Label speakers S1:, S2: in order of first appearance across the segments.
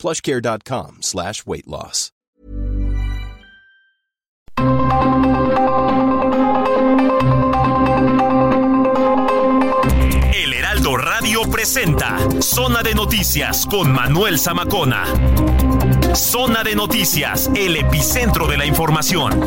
S1: plushcare.com slash weight loss.
S2: El Heraldo Radio presenta Zona de Noticias con Manuel Zamacona. Zona de Noticias, el epicentro de la información.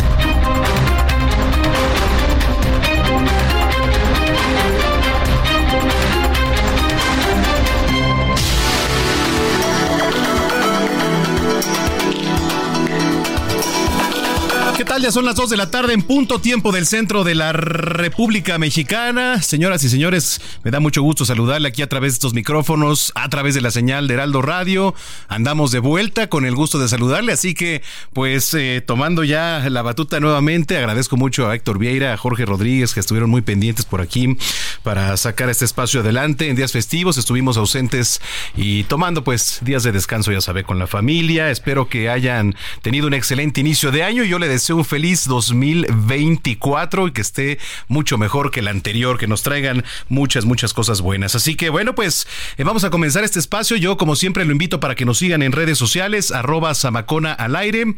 S3: Fuck ¿Qué tal? Ya son las 2 de la tarde en punto tiempo del centro de la República Mexicana. Señoras y señores, me da mucho gusto saludarle aquí a través de estos micrófonos, a través de la señal de Heraldo Radio. Andamos de vuelta con el gusto de saludarle, así que pues eh, tomando ya la batuta nuevamente, agradezco mucho a Héctor Vieira, a Jorge Rodríguez que estuvieron muy pendientes por aquí para sacar este espacio adelante. En días festivos estuvimos ausentes y tomando pues días de descanso, ya sabe, con la familia. Espero que hayan tenido un excelente inicio de año. Yo le deseo un feliz 2024 y que esté mucho mejor que el anterior, que nos traigan muchas, muchas cosas buenas. Así que bueno, pues eh, vamos a comenzar este espacio. Yo como siempre lo invito para que nos sigan en redes sociales, arroba Samacona al aire.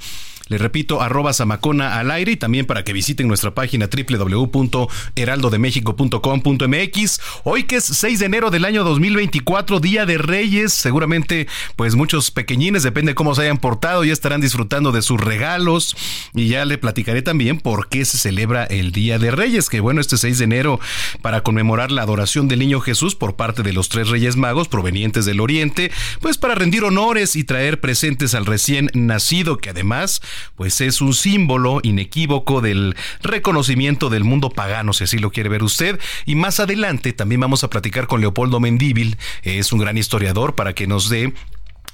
S3: Le repito, arroba Samacona al aire y también para que visiten nuestra página www.heraldodemexico.com.mx. Hoy que es 6 de enero del año 2024, Día de Reyes, seguramente pues muchos pequeñines, depende cómo se hayan portado, ya estarán disfrutando de sus regalos y ya platicaré también por qué se celebra el Día de Reyes, que bueno, este 6 de enero para conmemorar la adoración del niño Jesús por parte de los tres Reyes Magos provenientes del Oriente, pues para rendir honores y traer presentes al recién nacido, que además pues es un símbolo inequívoco del reconocimiento del mundo pagano, si así lo quiere ver usted. Y más adelante también vamos a platicar con Leopoldo Mendíbil, es un gran historiador, para que nos dé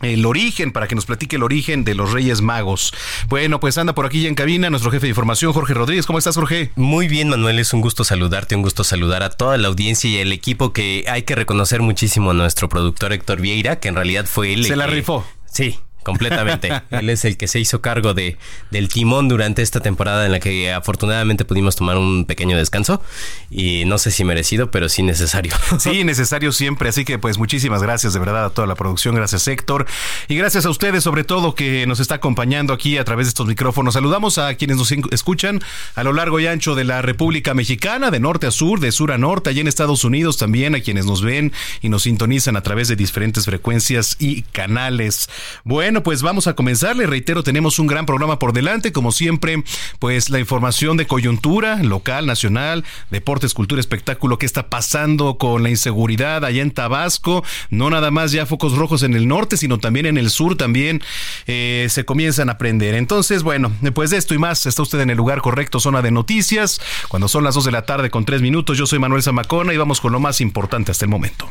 S3: el origen, para que nos platique el origen de los Reyes Magos. Bueno, pues anda por aquí ya en cabina nuestro jefe de información, Jorge Rodríguez. ¿Cómo estás, Jorge?
S4: Muy bien, Manuel, es un gusto saludarte, un gusto saludar a toda la audiencia y el equipo que hay que reconocer muchísimo a nuestro productor Héctor Vieira, que en realidad fue él.
S3: Se la rifó.
S4: Sí, completamente. Él es el que se hizo cargo de, del timón durante esta temporada en la que afortunadamente pudimos tomar un pequeño descanso y no sé si merecido, pero sí necesario.
S3: Sí, necesario siempre. Así que pues muchísimas gracias de verdad a toda la producción. Gracias Héctor. Y gracias a ustedes sobre todo que nos está acompañando aquí a través de estos micrófonos. Saludamos a quienes nos escuchan a lo largo y ancho de la República Mexicana, de norte a sur, de sur a norte, allá en Estados Unidos también, a quienes nos ven y nos sintonizan a través de diferentes frecuencias y canales. Bueno, bueno, pues vamos a comenzar. Le reitero, tenemos un gran programa por delante. Como siempre, pues la información de coyuntura local, nacional, deportes, cultura, espectáculo, qué está pasando con la inseguridad allá en Tabasco. No nada más ya focos rojos en el norte, sino también en el sur también eh, se comienzan a prender. Entonces, bueno, pues de esto y más, está usted en el lugar correcto, zona de noticias. Cuando son las 2 de la tarde con 3 minutos, yo soy Manuel Zamacona y vamos con lo más importante hasta el momento.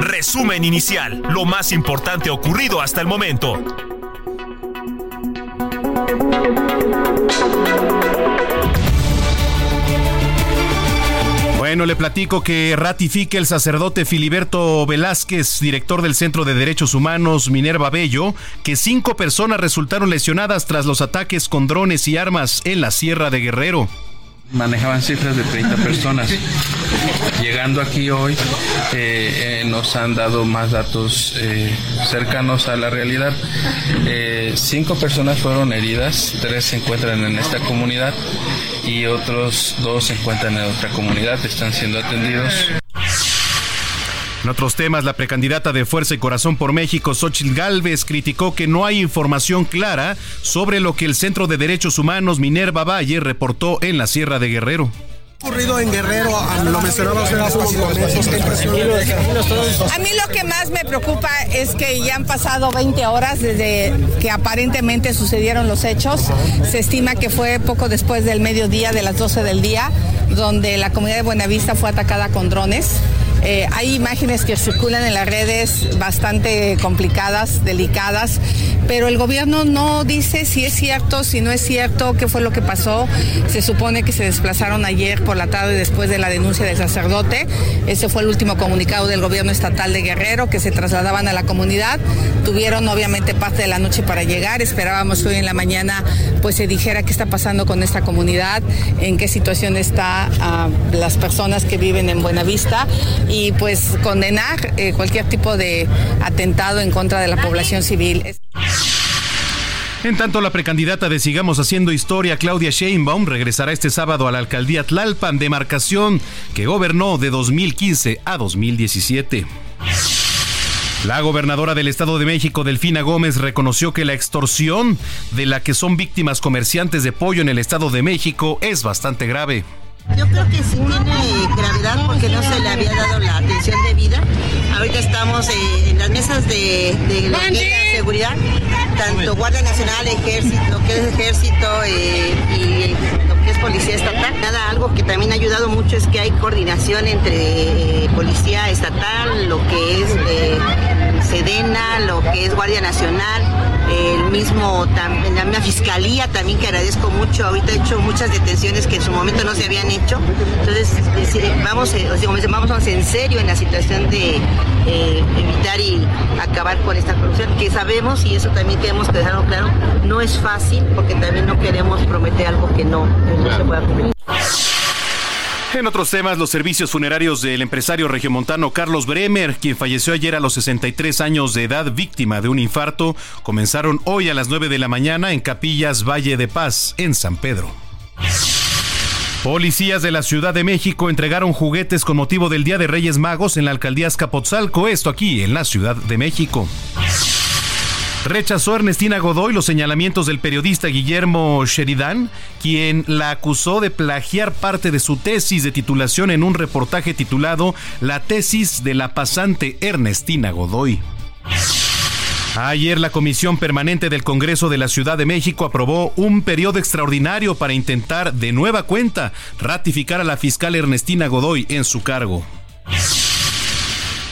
S2: Resumen inicial, lo más importante ocurrido hasta el momento.
S3: Bueno, le platico que ratifique el sacerdote Filiberto Velázquez, director del Centro de Derechos Humanos Minerva Bello, que cinco personas resultaron lesionadas tras los ataques con drones y armas en la Sierra de Guerrero
S5: manejaban cifras de 30 personas. Llegando aquí hoy eh, eh, nos han dado más datos eh, cercanos a la realidad. cinco personas fueron heridas, tres se encuentran en esta comunidad y otros dos se encuentran en otra comunidad, están siendo atendidos.
S3: En otros temas, la precandidata de Fuerza y Corazón por México, Xochitl Galvez, criticó que no hay información clara sobre lo que el Centro de Derechos Humanos Minerva Valle reportó en la Sierra de Guerrero
S6: ocurrido en Guerrero? Lo mencionaba usted hace unos momentos.
S7: A mí lo que más me preocupa es que ya han pasado 20 horas desde que aparentemente sucedieron los hechos. Se estima que fue poco después del mediodía, de las 12 del día, donde la comunidad de Buenavista fue atacada con drones. Eh, hay imágenes que circulan en las redes bastante complicadas, delicadas, pero el gobierno no dice si es cierto, si no es cierto, qué fue lo que pasó. Se supone que se desplazaron ayer por la tarde después de la denuncia del sacerdote. Ese fue el último comunicado del gobierno estatal de Guerrero, que se trasladaban a la comunidad. Tuvieron obviamente parte de la noche para llegar. Esperábamos que hoy en la mañana pues se dijera qué está pasando con esta comunidad, en qué situación está ah, las personas que viven en Buenavista pues condenar eh, cualquier tipo de atentado en contra de la población civil.
S3: En tanto, la precandidata de Sigamos Haciendo Historia, Claudia Sheinbaum, regresará este sábado a la alcaldía Tlalpan, demarcación que gobernó de 2015 a 2017. La gobernadora del Estado de México, Delfina Gómez, reconoció que la extorsión de la que son víctimas comerciantes de pollo en el Estado de México es bastante grave.
S8: Yo creo que sí tiene gravedad porque no se le había dado la atención debida. Ahorita estamos eh, en las mesas de, de la seguridad, tanto Guardia Nacional, Ejército, que es Ejército eh, y lo que es Policía Estatal. Nada, algo que también ha ayudado mucho es que hay coordinación entre eh, Policía Estatal, lo que es Sedena, lo que es Guardia Nacional, el mismo, también, la misma Fiscalía también que agradezco mucho. Ahorita he hecho muchas detenciones que en su momento no se habían hecho. Entonces, vamos, vamos en serio en la situación de eh, evitar y acabar con esta corrupción, que sabemos, y eso también queremos dejarlo claro, no es fácil porque también no queremos prometer algo que no, que no se pueda cumplir.
S3: En otros temas, los servicios funerarios del empresario regiomontano Carlos Bremer, quien falleció ayer a los 63 años de edad víctima de un infarto, comenzaron hoy a las 9 de la mañana en Capillas Valle de Paz, en San Pedro. Policías de la Ciudad de México entregaron juguetes con motivo del Día de Reyes Magos en la alcaldía Escapotzalco, esto aquí en la Ciudad de México. Rechazó Ernestina Godoy los señalamientos del periodista Guillermo Sheridan, quien la acusó de plagiar parte de su tesis de titulación en un reportaje titulado La tesis de la pasante Ernestina Godoy. Ayer la Comisión Permanente del Congreso de la Ciudad de México aprobó un periodo extraordinario para intentar de nueva cuenta ratificar a la fiscal Ernestina Godoy en su cargo.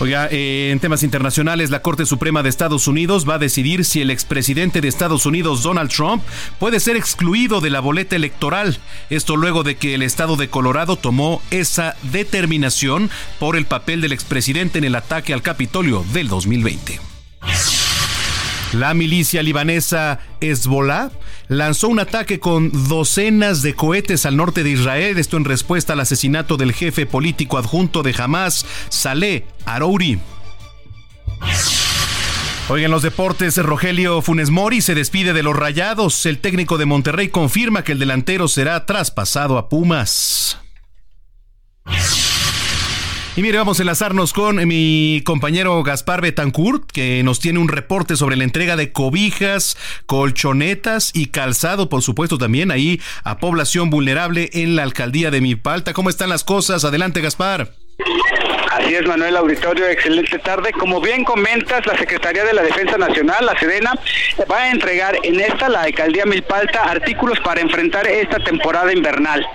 S3: Oiga, eh, en temas internacionales, la Corte Suprema de Estados Unidos va a decidir si el expresidente de Estados Unidos, Donald Trump, puede ser excluido de la boleta electoral. Esto luego de que el estado de Colorado tomó esa determinación por el papel del expresidente en el ataque al Capitolio del 2020. La milicia libanesa Hezbollah lanzó un ataque con docenas de cohetes al norte de Israel, esto en respuesta al asesinato del jefe político adjunto de Hamas, Saleh Arouri. Hoy en los deportes, Rogelio Funes Mori se despide de los Rayados. El técnico de Monterrey confirma que el delantero será traspasado a Pumas. Y mire, vamos a enlazarnos con mi compañero Gaspar Betancourt, que nos tiene un reporte sobre la entrega de cobijas, colchonetas y calzado, por supuesto, también ahí a población vulnerable en la alcaldía de Mipalta. ¿Cómo están las cosas? Adelante, Gaspar.
S9: Así es, Manuel Auditorio, excelente tarde. Como bien comentas, la Secretaría de la Defensa Nacional, la Sedena, va a entregar en esta, la alcaldía Milpalta, artículos para enfrentar esta temporada invernal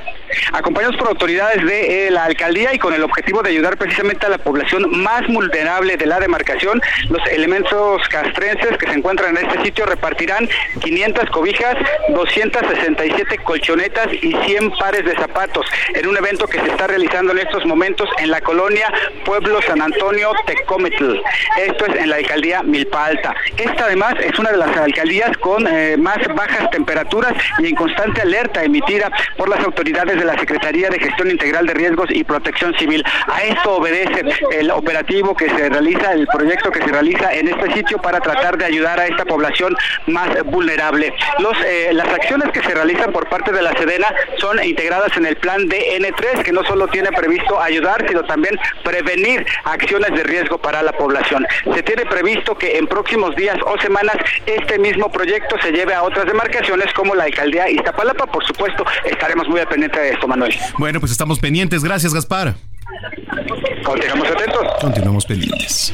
S9: acompañados por autoridades de eh, la alcaldía y con el objetivo de ayudar precisamente a la población más vulnerable de la demarcación. Los elementos castrenses que se encuentran en este sitio repartirán 500 cobijas, 267 colchonetas y 100 pares de zapatos en un evento que se está realizando en estos momentos en la colonia Pueblo San Antonio Tecometl. Esto es en la alcaldía Milpa Alta. Esta además es una de las alcaldías con eh, más bajas temperaturas y en constante alerta emitida por las autoridades de la Secretaría de Gestión Integral de Riesgos y Protección Civil. A esto obedece el operativo que se realiza, el proyecto que se realiza en este sitio para tratar de ayudar a esta población más vulnerable. Eh, las acciones que se realizan por parte de la Sedena son integradas en el plan DN3, que no solo tiene previsto ayudar, sino también prevenir acciones de riesgo para la población. Se tiene previsto que en próximos días o semanas este mismo proyecto se lleve a otras demarcaciones como la alcaldía Iztapalapa. Por supuesto, estaremos muy pendientes esto, Manuel.
S3: Bueno, pues estamos pendientes. Gracias, Gaspar.
S9: Continuamos atentos.
S3: Continuamos pendientes.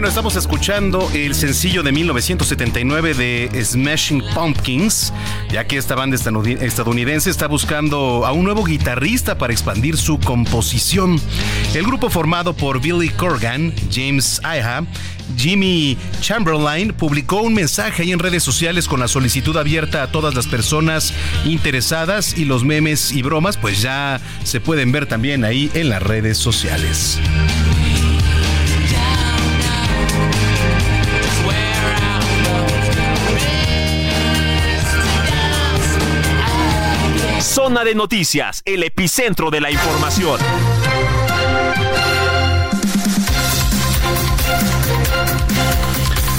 S3: Bueno, estamos escuchando el sencillo de 1979 de Smashing Pumpkins, ya que esta banda estadounidense está buscando a un nuevo guitarrista para expandir su composición. El grupo formado por Billy Corgan, James Iha, Jimmy Chamberlain publicó un mensaje ahí en redes sociales con la solicitud abierta a todas las personas interesadas y los memes y bromas pues ya se pueden ver también ahí en las redes sociales.
S2: Zona de Noticias, el epicentro de la información.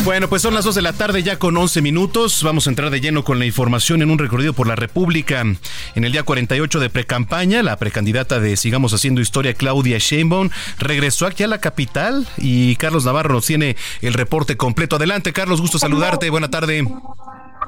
S3: Bueno, pues son las 2 de la tarde ya con 11 minutos. Vamos a entrar de lleno con la información en un recorrido por la República. En el día 48 de precampaña, la precandidata de Sigamos Haciendo Historia, Claudia Sheinbaum, regresó aquí a la capital y Carlos Navarro nos tiene el reporte completo. Adelante, Carlos, gusto saludarte. Buena tarde.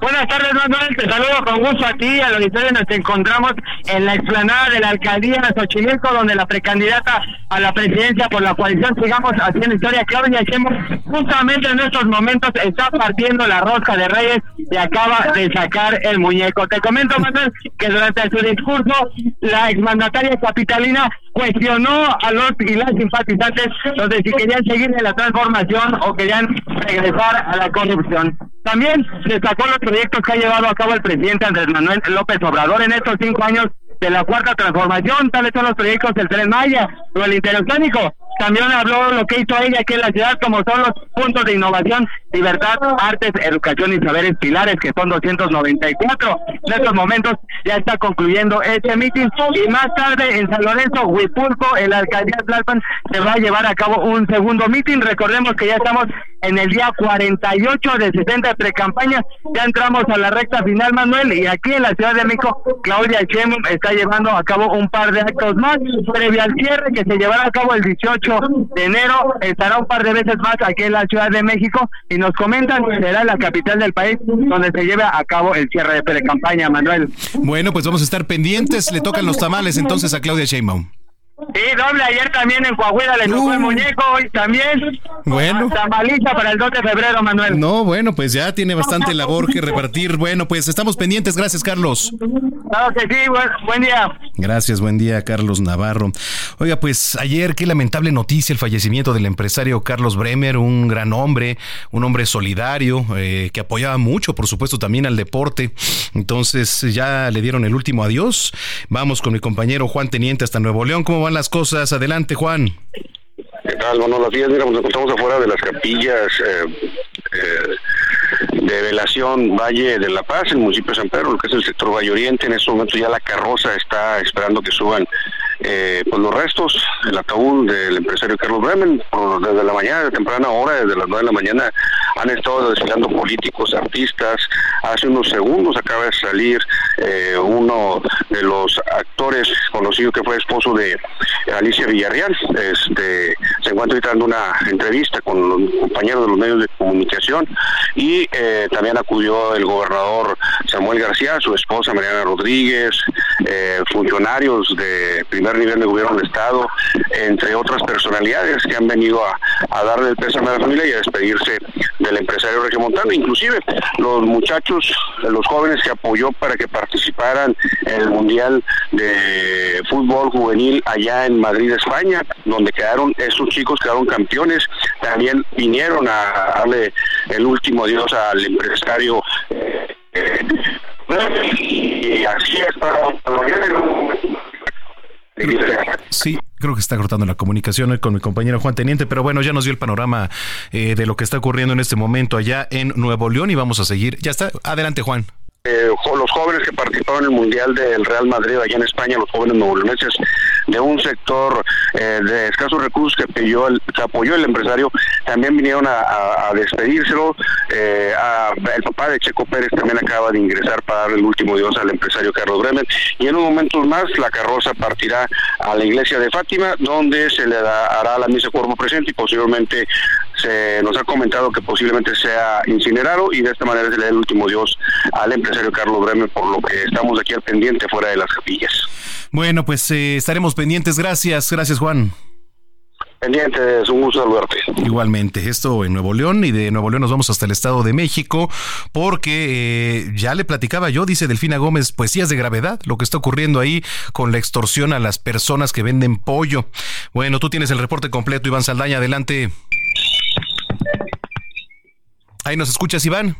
S10: Buenas tardes, Manuel. Te saludo con gusto a ti, al auditorio. Nos encontramos en la explanada de la alcaldía de Xochimilco, donde la precandidata a la presidencia por la coalición Sigamos Haciendo Historia, Claudia Sheinbaum, justamente en estos momentos está partiendo la rosca de Reyes y acaba de sacar el muñeco. Te comento, Manuel, que durante su discurso, la exmandataria capitalina cuestionó a los y las simpatizantes donde si querían seguir en la transformación o querían regresar a la corrupción. También destacó los proyectos que ha llevado a cabo el presidente Andrés Manuel López Obrador en estos cinco años de la cuarta transformación, tales son los proyectos del Tren Maya o el Interoceánico. También habló lo que hizo ella aquí en la ciudad, como son los puntos de innovación, libertad, artes, educación y saberes pilares, que son 294. En estos momentos ya está concluyendo este mitin y más tarde en San Lorenzo, Huipulco, en la alcaldía de Tlalpan, se va a llevar a cabo un segundo mitin. Recordemos que ya estamos en el día 48 de 60 de pre-campaña. Ya entramos a la recta final, Manuel, y aquí en la Ciudad de México, Claudia Sheinbaum está llevando a cabo un par de actos más previo al cierre que se llevará a cabo el 18 de enero. Estará un par de veces más aquí en la Ciudad de México y nos comentan que será la capital del país donde se lleve a cabo el cierre de pre-campaña, Manuel.
S3: Bueno, pues vamos a estar pendientes. Le tocan los tamales entonces a Claudia Sheinbaum.
S10: Sí, doble ayer también en Coahuila le tocó el muñeco, hoy también.
S3: Bueno.
S10: Tamaliza para el 2 de febrero, Manuel.
S3: No, bueno, pues ya tiene bastante labor que repartir. Bueno, pues estamos pendientes. Gracias, Carlos.
S10: Claro que sí, buen, buen día.
S3: Gracias, buen día, Carlos Navarro. Oiga, pues ayer qué lamentable noticia el fallecimiento del empresario Carlos Bremer, un gran hombre, un hombre solidario, eh, que apoyaba mucho, por supuesto, también al deporte. Entonces ya le dieron el último adiós. Vamos con mi compañero Juan Teniente hasta Nuevo León. ¿Cómo van las cosas? Adelante, Juan.
S11: ¿Qué tal? Bueno, los días, mira, nos encontramos afuera de las capillas eh, eh, de Velación Valle de la Paz, en el municipio de San Pedro, lo que es el sector Valle Oriente. En estos momentos ya la carroza está esperando que suban eh, pues los restos, el ataúd del empresario Carlos Bremen. desde la mañana, de temprana hora, desde las 9 de la mañana, han estado desfilando políticos, artistas. Hace unos segundos acaba de salir eh, uno de los actores conocido que fue esposo de Alicia Villarreal. Este, se encuentra dando una entrevista con los compañeros de los medios de comunicación y eh, también acudió el gobernador Samuel García, su esposa Mariana Rodríguez, funcionarios de nivel de gobierno del Estado, entre otras personalidades que han venido a, darle el pésame a la familia y a despedirse del empresario regiomontano, inclusive los muchachos, los jóvenes que apoyó para que participaran en el Mundial de Fútbol Juvenil allá en Madrid, España, donde quedaron, esos chicos quedaron campeones, también vinieron a darle el último adiós al empresario. Eh, y así
S3: Sí, creo que está cortando la comunicación con mi compañero Juan Teniente, pero bueno, ya nos dio el panorama eh, de lo que está ocurriendo en este momento allá en Nuevo León y vamos a seguir. Ya está, adelante Juan.
S11: Eh, los jóvenes que participaron en el Mundial del Real Madrid allá en España, los jóvenes neoleoneses de un sector eh, de escasos recursos que, apoyó el, empresario, también vinieron a, despedírselo. Eh, el papá de Checo Pérez también acaba de ingresar para dar el último dios al empresario Carlos Bremen. Y en un momento más la carroza partirá a la iglesia de Fátima, donde se le dará la misa cuerpo presente y posiblemente se nos ha comentado que posiblemente sea incinerado y de esta manera se le da el último dios al empresario Carlos Bremer, por lo que estamos aquí al pendiente fuera de las capillas.
S3: Bueno, pues eh, estaremos pendientes. Gracias, gracias Juan.
S11: Pendiente, es un gusto saludarte.
S3: Igualmente, esto en Nuevo León y de Nuevo León nos vamos hasta el Estado de México porque eh, ya le platicaba yo, dice Delfina Gómez, poesías de gravedad, lo que está ocurriendo ahí con la extorsión a las personas que venden pollo. Bueno, tú tienes el reporte completo, Iván Saldaña, adelante. Ahí nos escuchas, Iván.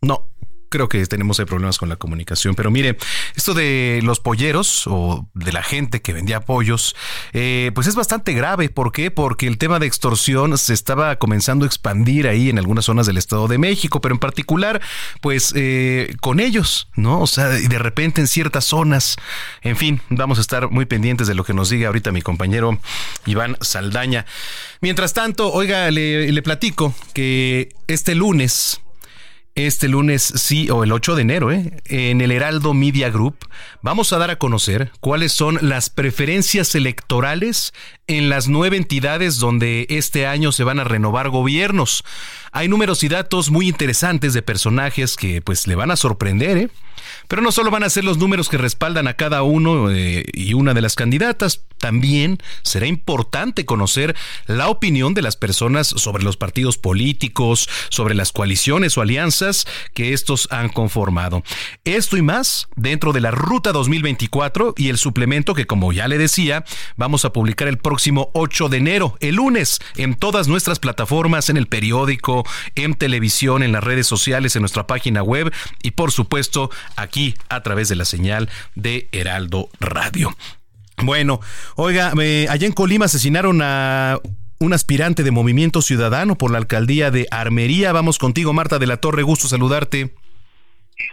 S3: No, creo que tenemos problemas con la comunicación. Pero mire, esto de los polleros o de la gente que vendía pollos, eh, pues es bastante grave. ¿Por qué? Porque el tema de extorsión se estaba comenzando a expandir ahí en algunas zonas del Estado de México, pero en particular, pues eh, con ellos, ¿no? O sea, de repente en ciertas zonas. En fin, vamos a estar muy pendientes de lo que nos diga ahorita mi compañero Iván Saldaña. Mientras tanto, oiga, le, le platico que este lunes este lunes, sí, o el 8 de enero, ¿eh? en el Heraldo Media Group, vamos a dar a conocer cuáles son las preferencias electorales en las nueve entidades donde este año se van a renovar gobiernos. Hay números y datos muy interesantes de personajes que pues le van a sorprender, ¿eh? Pero no solo van a ser los números que respaldan a cada uno eh, y una de las candidatas, también será importante conocer la opinión de las personas sobre los partidos políticos, sobre las coaliciones o alianzas que estos han conformado. Esto y más dentro de la Ruta 2024 y el suplemento que, como ya le decía, vamos a publicar el próximo 8 de enero, el lunes, en todas nuestras plataformas, en el periódico, en televisión, en las redes sociales, en nuestra página web y, por supuesto, aquí a través de la señal de Heraldo Radio. Bueno, oiga, eh, allá en Colima asesinaron a un aspirante de Movimiento Ciudadano por la alcaldía de Armería. Vamos contigo, Marta de la Torre, gusto saludarte.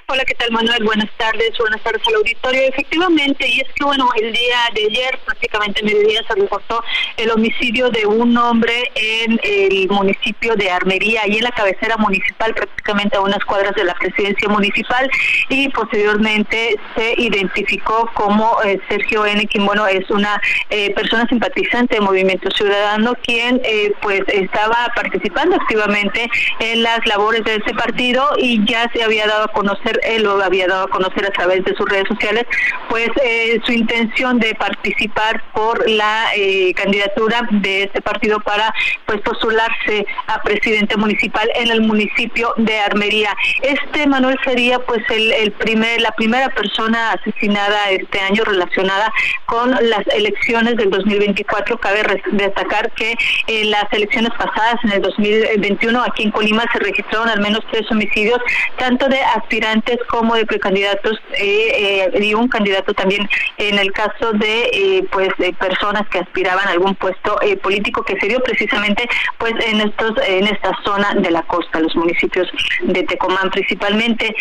S12: Hola, ¿qué tal Manuel? Buenas tardes, buenas tardes al auditorio. Efectivamente, y es que bueno, el día de ayer, prácticamente mediodía, se reportó el homicidio de un hombre en el municipio de Armería, y en la cabecera municipal, prácticamente a unas cuadras de la presidencia municipal, y posteriormente se identificó como eh, Sergio N., quien bueno, es una eh, persona simpatizante de Movimiento Ciudadano, quien eh, pues estaba participando activamente en las labores de ese partido y ya se había dado a conocer él lo había dado a conocer a través de sus redes sociales, pues eh, su intención de participar por la eh, candidatura de este partido para pues postularse a presidente municipal en el municipio de Armería. Este Manuel sería pues el, primer la primera persona asesinada este año relacionada con las elecciones del 2024. Cabe destacar que en las elecciones pasadas en el 2021 aquí en Colima se registraron al menos tres homicidios tanto de aspirantes como de precandidatos eh, eh, y un candidato también en el caso de eh, pues personas que aspiraban a algún puesto eh, político que se dio precisamente pues en estos en esta zona de la costa los municipios de Tecomán principalmente.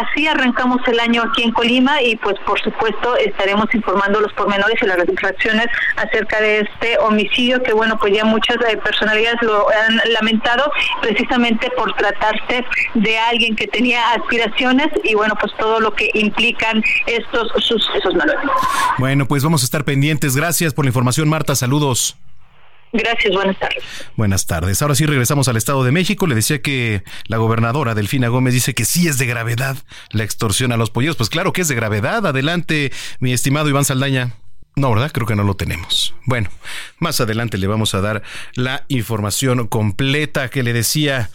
S12: Así arrancamos el año aquí en Colima y pues por supuesto estaremos informando los pormenores y las reacciones acerca de este homicidio que bueno pues ya muchas personalidades lo han lamentado precisamente por tratarse de alguien que tenía aspiraciones y bueno, pues todo lo que implican estos sucesos,
S3: Bueno, pues vamos a estar pendientes. Gracias por la información, Marta. Saludos.
S12: Gracias, buenas tardes.
S3: Buenas tardes. Ahora sí regresamos al Estado de México. Le decía que la gobernadora Delfina Gómez dice que sí es de gravedad la extorsión a los pollos. Pues claro que es de gravedad. Adelante, mi estimado Iván Saldaña. No, ¿verdad? Creo que no lo tenemos. Bueno, más adelante le vamos a dar la información completa que le decía.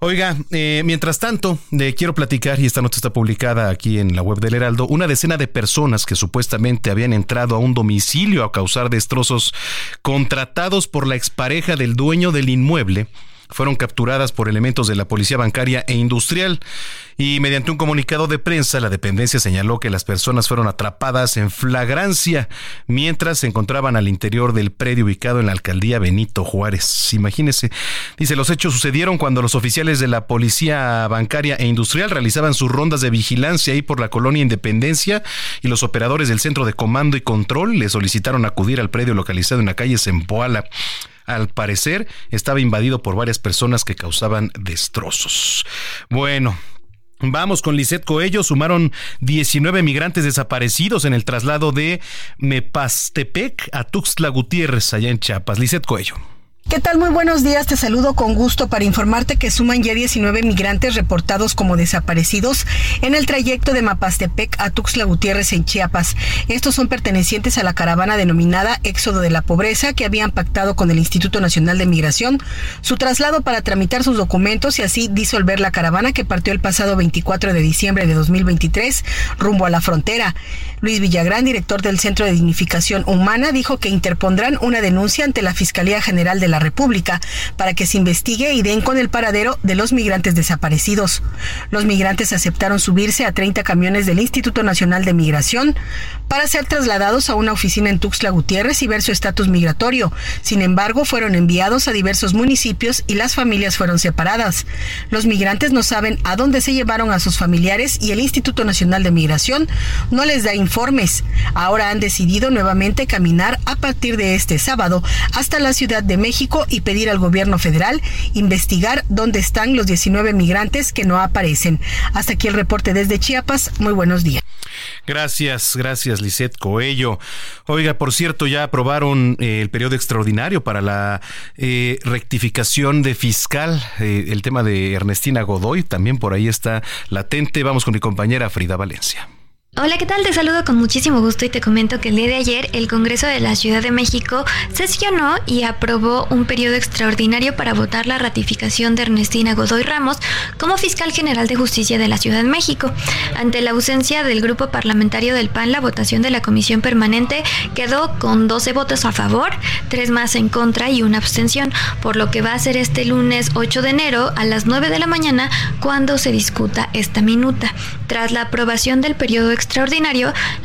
S3: Oiga, eh, mientras tanto, le quiero platicar, y esta nota está publicada aquí en la web del Heraldo, una decena de personas que supuestamente habían entrado a un domicilio a causar destrozos contratados por la expareja del dueño del inmueble fueron capturadas por elementos de la Policía Bancaria e Industrial y mediante un comunicado de prensa la dependencia señaló que las personas fueron atrapadas en flagrancia mientras se encontraban al interior del predio ubicado en la alcaldía Benito Juárez. Imagínese, dice, los hechos sucedieron cuando los oficiales de la Policía Bancaria e Industrial realizaban sus rondas de vigilancia ahí por la colonia Independencia y los operadores del Centro de Comando y Control le solicitaron acudir al predio localizado en la calle Zempoala al parecer estaba invadido por varias personas que causaban destrozos. Bueno, Vamos con Lisset Coello. Sumaron 19 migrantes desaparecidos en el traslado de Mepastepec a Tuxtla Gutiérrez, allá en Chiapas. Lisset Coello.
S13: ¿Qué tal? Muy buenos días. Te saludo con gusto para informarte que suman ya 19 migrantes reportados como desaparecidos en el trayecto de Mapastepec a Tuxtla Gutiérrez en Chiapas. Estos son pertenecientes a la caravana denominada Éxodo de la Pobreza que habían pactado con el Instituto Nacional de Migración su traslado para tramitar sus documentos y así disolver la caravana que partió el pasado 24 de diciembre de 2023 rumbo a la frontera. Luis Villagrán, director del Centro de Dignificación Humana, dijo que interpondrán una denuncia ante la Fiscalía General de la República para que se investigue y den con el paradero de los migrantes desaparecidos. Los migrantes aceptaron subirse a 30 camiones del Instituto Nacional de Migración para ser trasladados a una oficina en Tuxtla Gutiérrez y ver su estatus migratorio. Sin embargo, fueron enviados a diversos municipios y las familias fueron separadas. Los migrantes no saben a dónde se llevaron a sus familiares y el Instituto Nacional de Migración no les da informes. Ahora han decidido nuevamente caminar a partir de este sábado hasta la Ciudad de México y pedir al gobierno federal investigar dónde están los 19 migrantes que no aparecen. Hasta aquí el reporte desde Chiapas. Muy buenos días.
S3: Gracias, gracias, Lisette Coello. Oiga, por cierto, ya aprobaron eh, el periodo extraordinario para la eh, rectificación de fiscal. Eh, el tema de Ernestina Godoy también por ahí está latente. Vamos con mi compañera Frida Valencia.
S14: Hola, ¿qué tal? Te saludo con muchísimo gusto y te comento que el día de ayer el Congreso de la Ciudad de México sesionó y aprobó un periodo extraordinario para votar la ratificación de Ernestina Godoy Ramos como fiscal general de justicia de la Ciudad de México. Ante la ausencia del grupo parlamentario del PAN, la votación de la comisión permanente quedó con 12 votos a favor, 3 más en contra y una abstención, por lo que va a ser este lunes 8 de enero a las 9 de la mañana cuando se discuta esta minuta. Tras la aprobación del periodo extraordinario,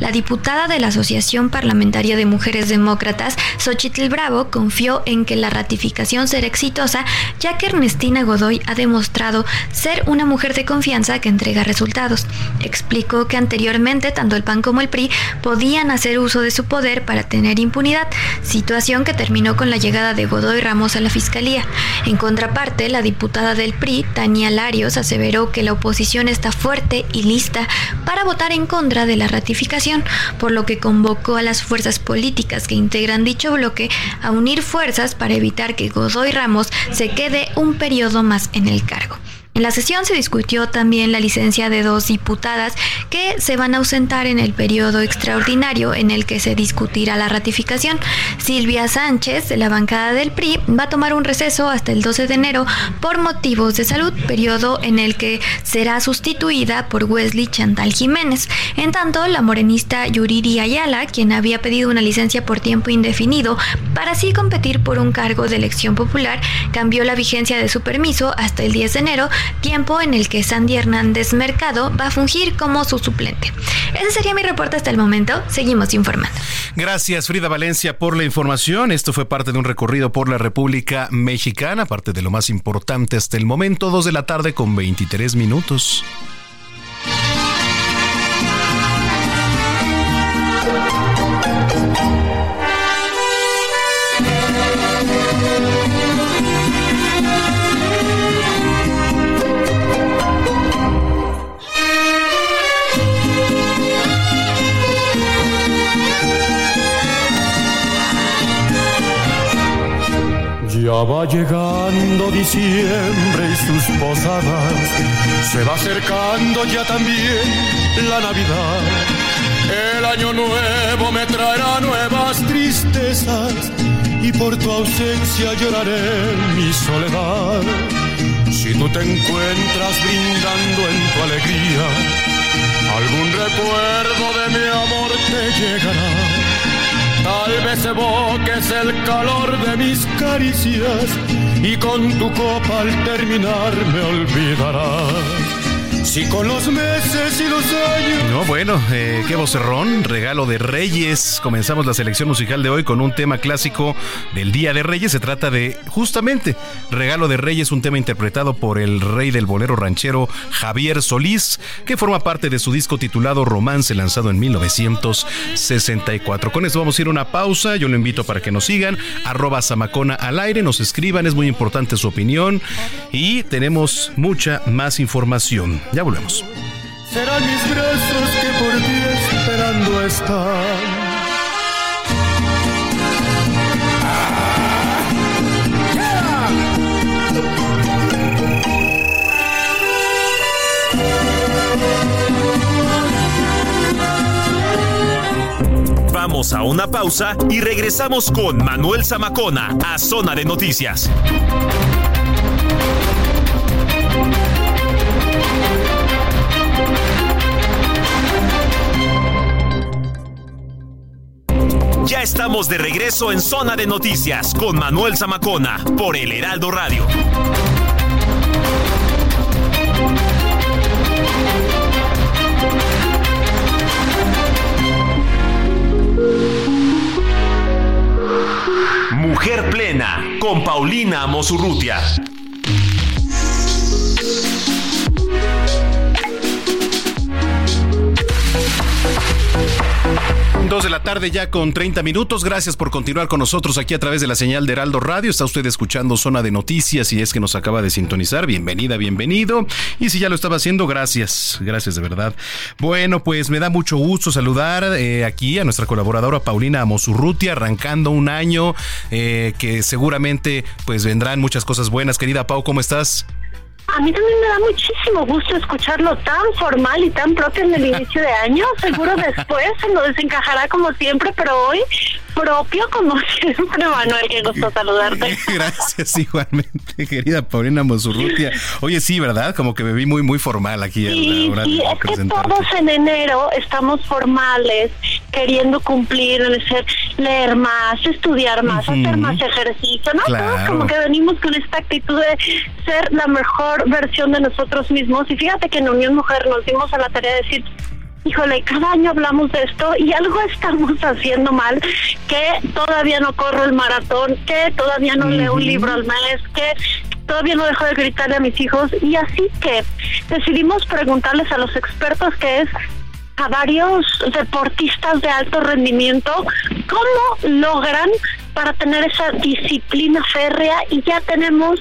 S14: la diputada de la Asociación Parlamentaria de Mujeres Demócratas, Xochitl Bravo, confió en que la ratificación será exitosa, ya que Ernestina Godoy ha demostrado ser una mujer de confianza que entrega resultados. Explicó que anteriormente tanto el PAN como el PRI podían hacer uso de su poder para tener impunidad, situación que terminó con la llegada de Godoy Ramos a la Fiscalía. En contraparte, la diputada del PRI, Tania Larios, aseveró que la oposición está fuerte y lista para votar en contra de la ratificación, por lo que convocó a las fuerzas políticas que integran dicho bloque a unir fuerzas para evitar que Godoy Ramos se quede un periodo más en el cargo. En la sesión se discutió también la licencia de dos diputadas que se van a ausentar en el periodo extraordinario en el que se discutirá la ratificación. Silvia Sánchez, de la bancada del PRI, va a tomar un receso hasta el 12 de enero por motivos de salud, periodo en el que será sustituida por Wesley Chantal Jiménez. En tanto, la morenista Yuriri Ayala, quien había pedido una licencia por tiempo indefinido para así competir por un cargo de elección popular, cambió la vigencia de su permiso hasta el 10 de enero tiempo en el que Sandy Hernández Mercado va a fungir como su suplente. Ese sería mi reporte hasta el momento. Seguimos informando.
S3: Gracias Frida Valencia por la información. Esto fue parte de un recorrido por la República Mexicana, parte de lo más importante hasta el momento, 2 de la tarde con 23 minutos.
S15: Ya va llegando diciembre y sus posadas, se va acercando ya también la Navidad. El año nuevo me traerá nuevas tristezas y por tu ausencia lloraré mi soledad. Si tú te encuentras brindando en tu alegría, algún recuerdo de mi amor te llegará Tal vez evoques el calor de mis caricias y con tu copa al terminar me olvidarás. Con los meses y los años.
S3: No, bueno, eh, qué vocerrón, regalo de Reyes. Comenzamos la selección musical de hoy con un tema clásico del Día de Reyes. Se trata de, justamente, Regalo de Reyes, un tema interpretado por el rey del bolero ranchero Javier Solís, que forma parte de su disco titulado Romance, lanzado en 1964. Con esto vamos a ir a una pausa. Yo lo invito para que nos sigan. Arroba Samacona al aire, nos escriban, es muy importante su opinión. Y tenemos mucha más información. Ya volvemos.
S15: Serán mis brazos que por ti esperando están.
S2: Vamos a una pausa y regresamos con Manuel Zamacona a Zona de Noticias. Ya estamos de regreso en Zona de Noticias con Manuel Zamacona por El Heraldo Radio. Mujer Plena con Paulina Mosurrutia.
S3: Dos de la tarde ya con 30 minutos. Gracias por continuar con nosotros aquí a través de la señal de Heraldo Radio. Está usted escuchando Zona de Noticias y es que nos acaba de sintonizar. Bienvenida, bienvenido. Y si ya lo estaba haciendo, gracias. Gracias de verdad. Bueno, pues me da mucho gusto saludar eh, aquí a nuestra colaboradora Paulina Amosurruti, arrancando un año eh, que seguramente pues vendrán muchas cosas buenas. Querida Pau, ¿cómo estás?
S16: A mí también me da muchísimo gusto escucharlo tan formal y tan propio en el inicio de año. Seguro después se lo desencajará como siempre, pero hoy propio como siempre, Manuel. Qué gusto saludarte.
S3: Gracias, igualmente, querida Paulina Mosurrutia. Oye, sí, ¿verdad? Como que me vi muy, muy formal aquí.
S16: Sí, a la hora sí, es que todos en enero estamos formales, queriendo cumplir, leer más, estudiar más, hacer más ejercicio, ¿no? Todos como que venimos con esta actitud de ser la mejor versión de nosotros mismos. Y fíjate que en Unión Mujer nos dimos a la tarea de decir, híjole, cada año hablamos de esto y algo estamos haciendo mal, que todavía no corro el maratón, que todavía no leo un libro al mes, que todavía no dejo de gritarle a mis hijos y así que decidimos preguntarles a los expertos que es a varios deportistas de alto rendimiento cómo logran para tener esa disciplina férrea y ya tenemos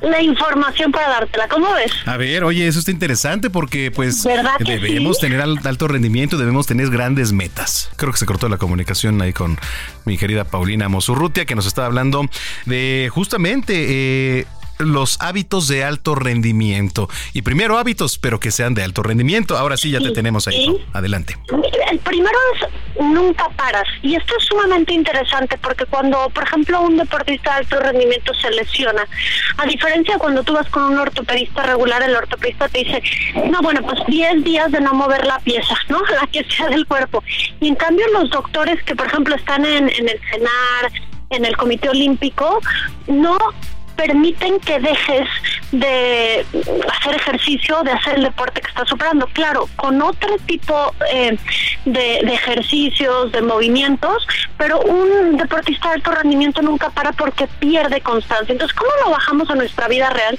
S16: la información para dártela. ¿Cómo ves?
S3: A ver, oye, eso está interesante porque pues debemos tener alto rendimiento, debemos tener grandes metas. Creo que se cortó la comunicación ahí con mi querida Paulina Mosurrutia que nos estaba hablando de justamente eh, los hábitos de alto rendimiento. Y primero hábitos, pero que sean de alto rendimiento. Ahora sí, ya te tenemos ahí. Adelante.
S16: El primero es nunca paras. Y esto es sumamente interesante porque cuando, por ejemplo, un deportista de alto rendimiento se lesiona, a diferencia de cuando tú vas con un ortopedista regular, el ortopedista te dice, no, bueno, pues 10 días de no mover la pieza, ¿no? La que sea del cuerpo. Y en cambio los doctores que, por ejemplo, están en, en el CENAR, en el Comité Olímpico, no permiten que dejes de hacer ejercicio, de hacer el deporte que estás superando. Claro, con otro tipo eh, de, ejercicios, de movimientos, pero un deportista de alto rendimiento nunca para porque pierde constancia. Entonces, ¿cómo lo bajamos a nuestra vida real?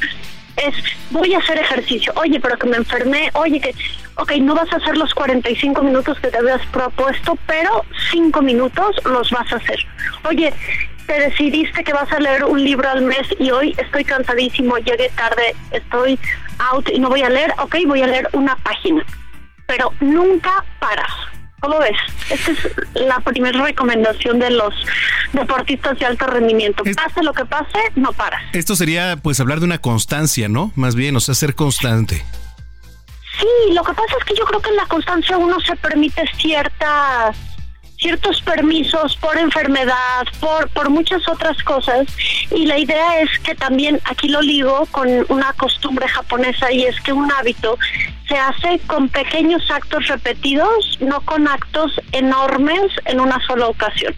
S16: Es voy a hacer ejercicio, oye, pero que me enfermé, oye, que, ok, no vas a hacer los 45 minutos que te habías propuesto, pero 5 minutos los vas a hacer. Oye, te decidiste que vas a leer un libro al mes y hoy estoy cansadísimo, llegué tarde, estoy out y no voy a leer, ok, voy a leer una página, pero nunca paras. ¿Cómo ves? Esta es la primera recomendación de los deportistas de alto rendimiento. Pase lo que pase, no paras.
S3: Esto sería pues hablar de una constancia, ¿no? Más bien, o sea, ser constante.
S16: Sí, lo que pasa es que yo creo que en la constancia uno se permite ciertas ciertos permisos por enfermedad, por, por muchas otras cosas. Y la idea es que también aquí lo ligo con una costumbre japonesa y es que un hábito se hace con pequeños actos repetidos, no con actos enormes en una sola ocasión.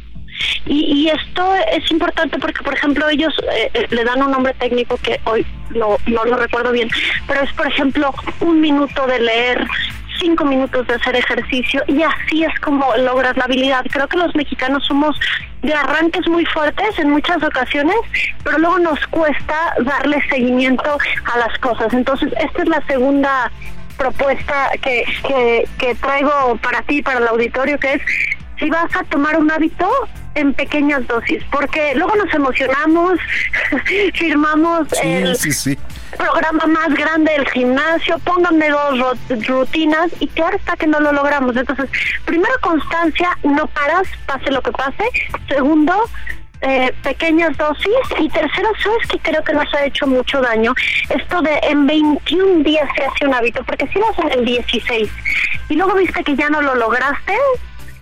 S16: Y, esto es importante porque, por ejemplo, ellos eh, eh, le dan un nombre técnico que hoy no lo recuerdo bien, pero es, por ejemplo, un minuto de leer, cinco minutos de hacer ejercicio y así es como logras la habilidad. Creo que los mexicanos somos de arranques muy fuertes en muchas ocasiones, pero luego nos cuesta darle seguimiento a las cosas. Entonces, esta es la segunda propuesta que, que, que traigo para ti, para el auditorio, que es si vas a tomar un hábito en pequeñas dosis, porque luego nos emocionamos, firmamos el, programa más grande del gimnasio, pónganme dos rutinas y claro está que no lo logramos. Entonces, primero constancia, no paras, pase lo que pase. Segundo, eh, pequeñas dosis y tercero, sabes que creo que nos ha hecho mucho daño esto de en 21 días se hace un hábito, porque si hacen en 16 y luego viste que ya no lo lograste,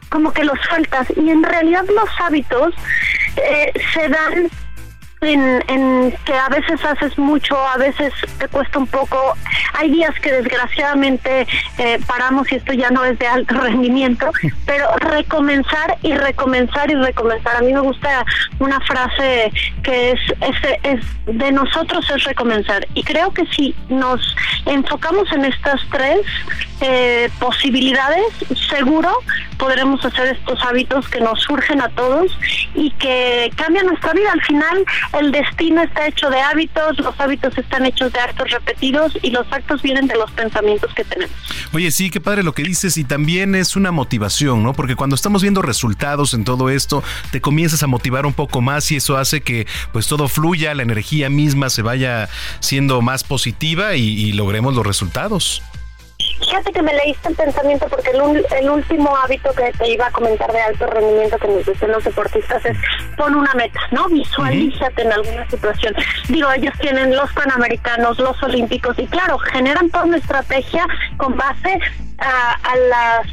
S16: como que los sueltas. Y en realidad los hábitos eh, se dan en, que a veces haces mucho, a veces te cuesta un poco. Hay días que desgraciadamente eh, paramos y esto ya no es de alto rendimiento, pero recomenzar y recomenzar y recomenzar. A mí me gusta una frase que es, es, es de nosotros es recomenzar. Y creo que si nos enfocamos en estas tres eh, posibilidades, seguro podremos hacer estos hábitos que nos surgen a todos y que cambian nuestra vida. Al final, el destino está hecho de hábitos, los hábitos están hechos de actos repetidos y los actos vienen de los pensamientos que tenemos.
S3: Oye, sí, qué padre lo que dices y también es una motivación, ¿no? Porque cuando estamos viendo resultados en todo esto, te comienzas a motivar un poco más y eso hace que pues todo fluya, la energía misma se vaya siendo más positiva y, y logremos los resultados.
S16: Fíjate que me leíste el pensamiento porque el, último hábito que te iba a comentar de alto rendimiento que nos dicen los deportistas es pon una meta, ¿no? Visualízate en alguna situación. Digo, ellos tienen los panamericanos, los olímpicos y claro, generan toda una estrategia con base a las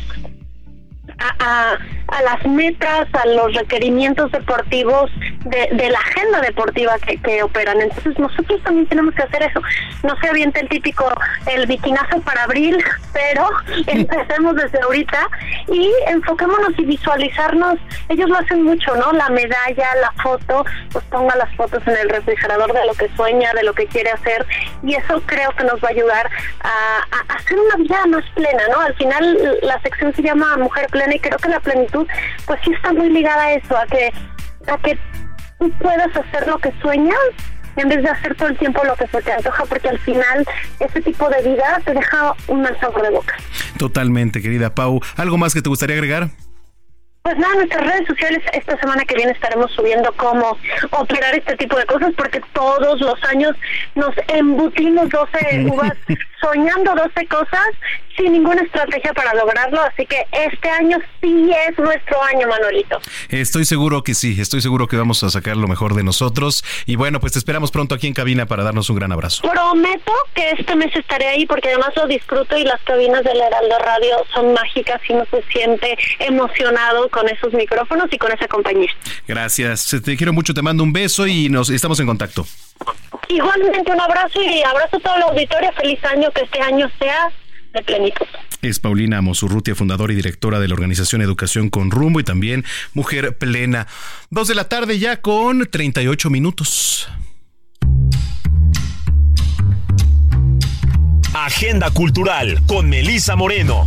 S16: a, a, las metas, a los requerimientos deportivos de, de la agenda deportiva que, que, operan. Entonces nosotros también tenemos que hacer eso. No se aviente el típico, el bikinazo para abril, pero empecemos desde ahorita y enfoquémonos y visualizarnos. Ellos lo hacen mucho, ¿no? La medalla, la foto, pues ponga las fotos en el refrigerador de lo que sueña, de lo que quiere hacer y eso creo que nos va a ayudar a, a hacer una vida más plena, ¿no? Al final la sección se llama Mujer Plena y creo que la plenitud pues sí está muy ligada a eso, a que, a que tú puedas hacer lo que sueñas en vez de hacer todo el tiempo lo que se te antoja, porque al final ese tipo de vida te deja un mal sabor de boca.
S3: Totalmente, querida Pau. ¿Algo más que te gustaría agregar?
S16: Pues nada, nuestras redes sociales esta semana que viene estaremos subiendo cómo operar este tipo de cosas porque todos los años nos embutimos 12 uvas soñando 12 cosas sin ninguna estrategia para lograrlo, así que este año sí es nuestro año, Manuelito.
S3: Estoy seguro que sí, estoy seguro que vamos a sacar lo mejor de nosotros y bueno, pues te esperamos pronto aquí en cabina para darnos un gran abrazo.
S16: Prometo que este mes estaré ahí porque además lo disfruto y las cabinas del Heraldo Radio son mágicas y uno se siente emocionado con esos micrófonos y con esa compañía.
S3: Gracias, te quiero mucho, te mando un beso y nos estamos en contacto.
S16: Igualmente un abrazo y abrazo a todo el auditorio, feliz año, que este año sea de plenitud.
S3: Es Paulina Mosurrutia, fundadora y directora de la organización Educación con Rumbo y también Mujer Plena. Dos de la tarde ya con 38 minutos.
S2: Agenda Cultural con Melisa Moreno.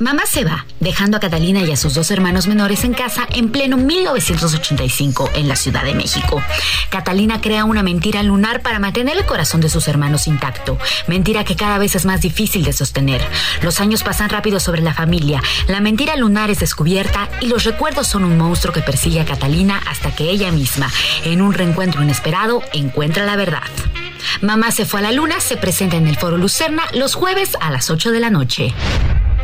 S17: Mamá se va, dejando a Catalina y a sus dos hermanos menores en casa en pleno 1985 en la Ciudad de México. Catalina crea una mentira lunar para mantener el corazón de sus hermanos intacto, mentira que cada vez es más difícil de sostener. Los años pasan rápido sobre la familia, la mentira lunar es descubierta y los recuerdos son un monstruo que persigue a Catalina hasta que ella misma, en un reencuentro inesperado, encuentra la verdad. Mamá se fue a la luna se presenta en el Foro Lucerna los jueves a las 8 de la noche.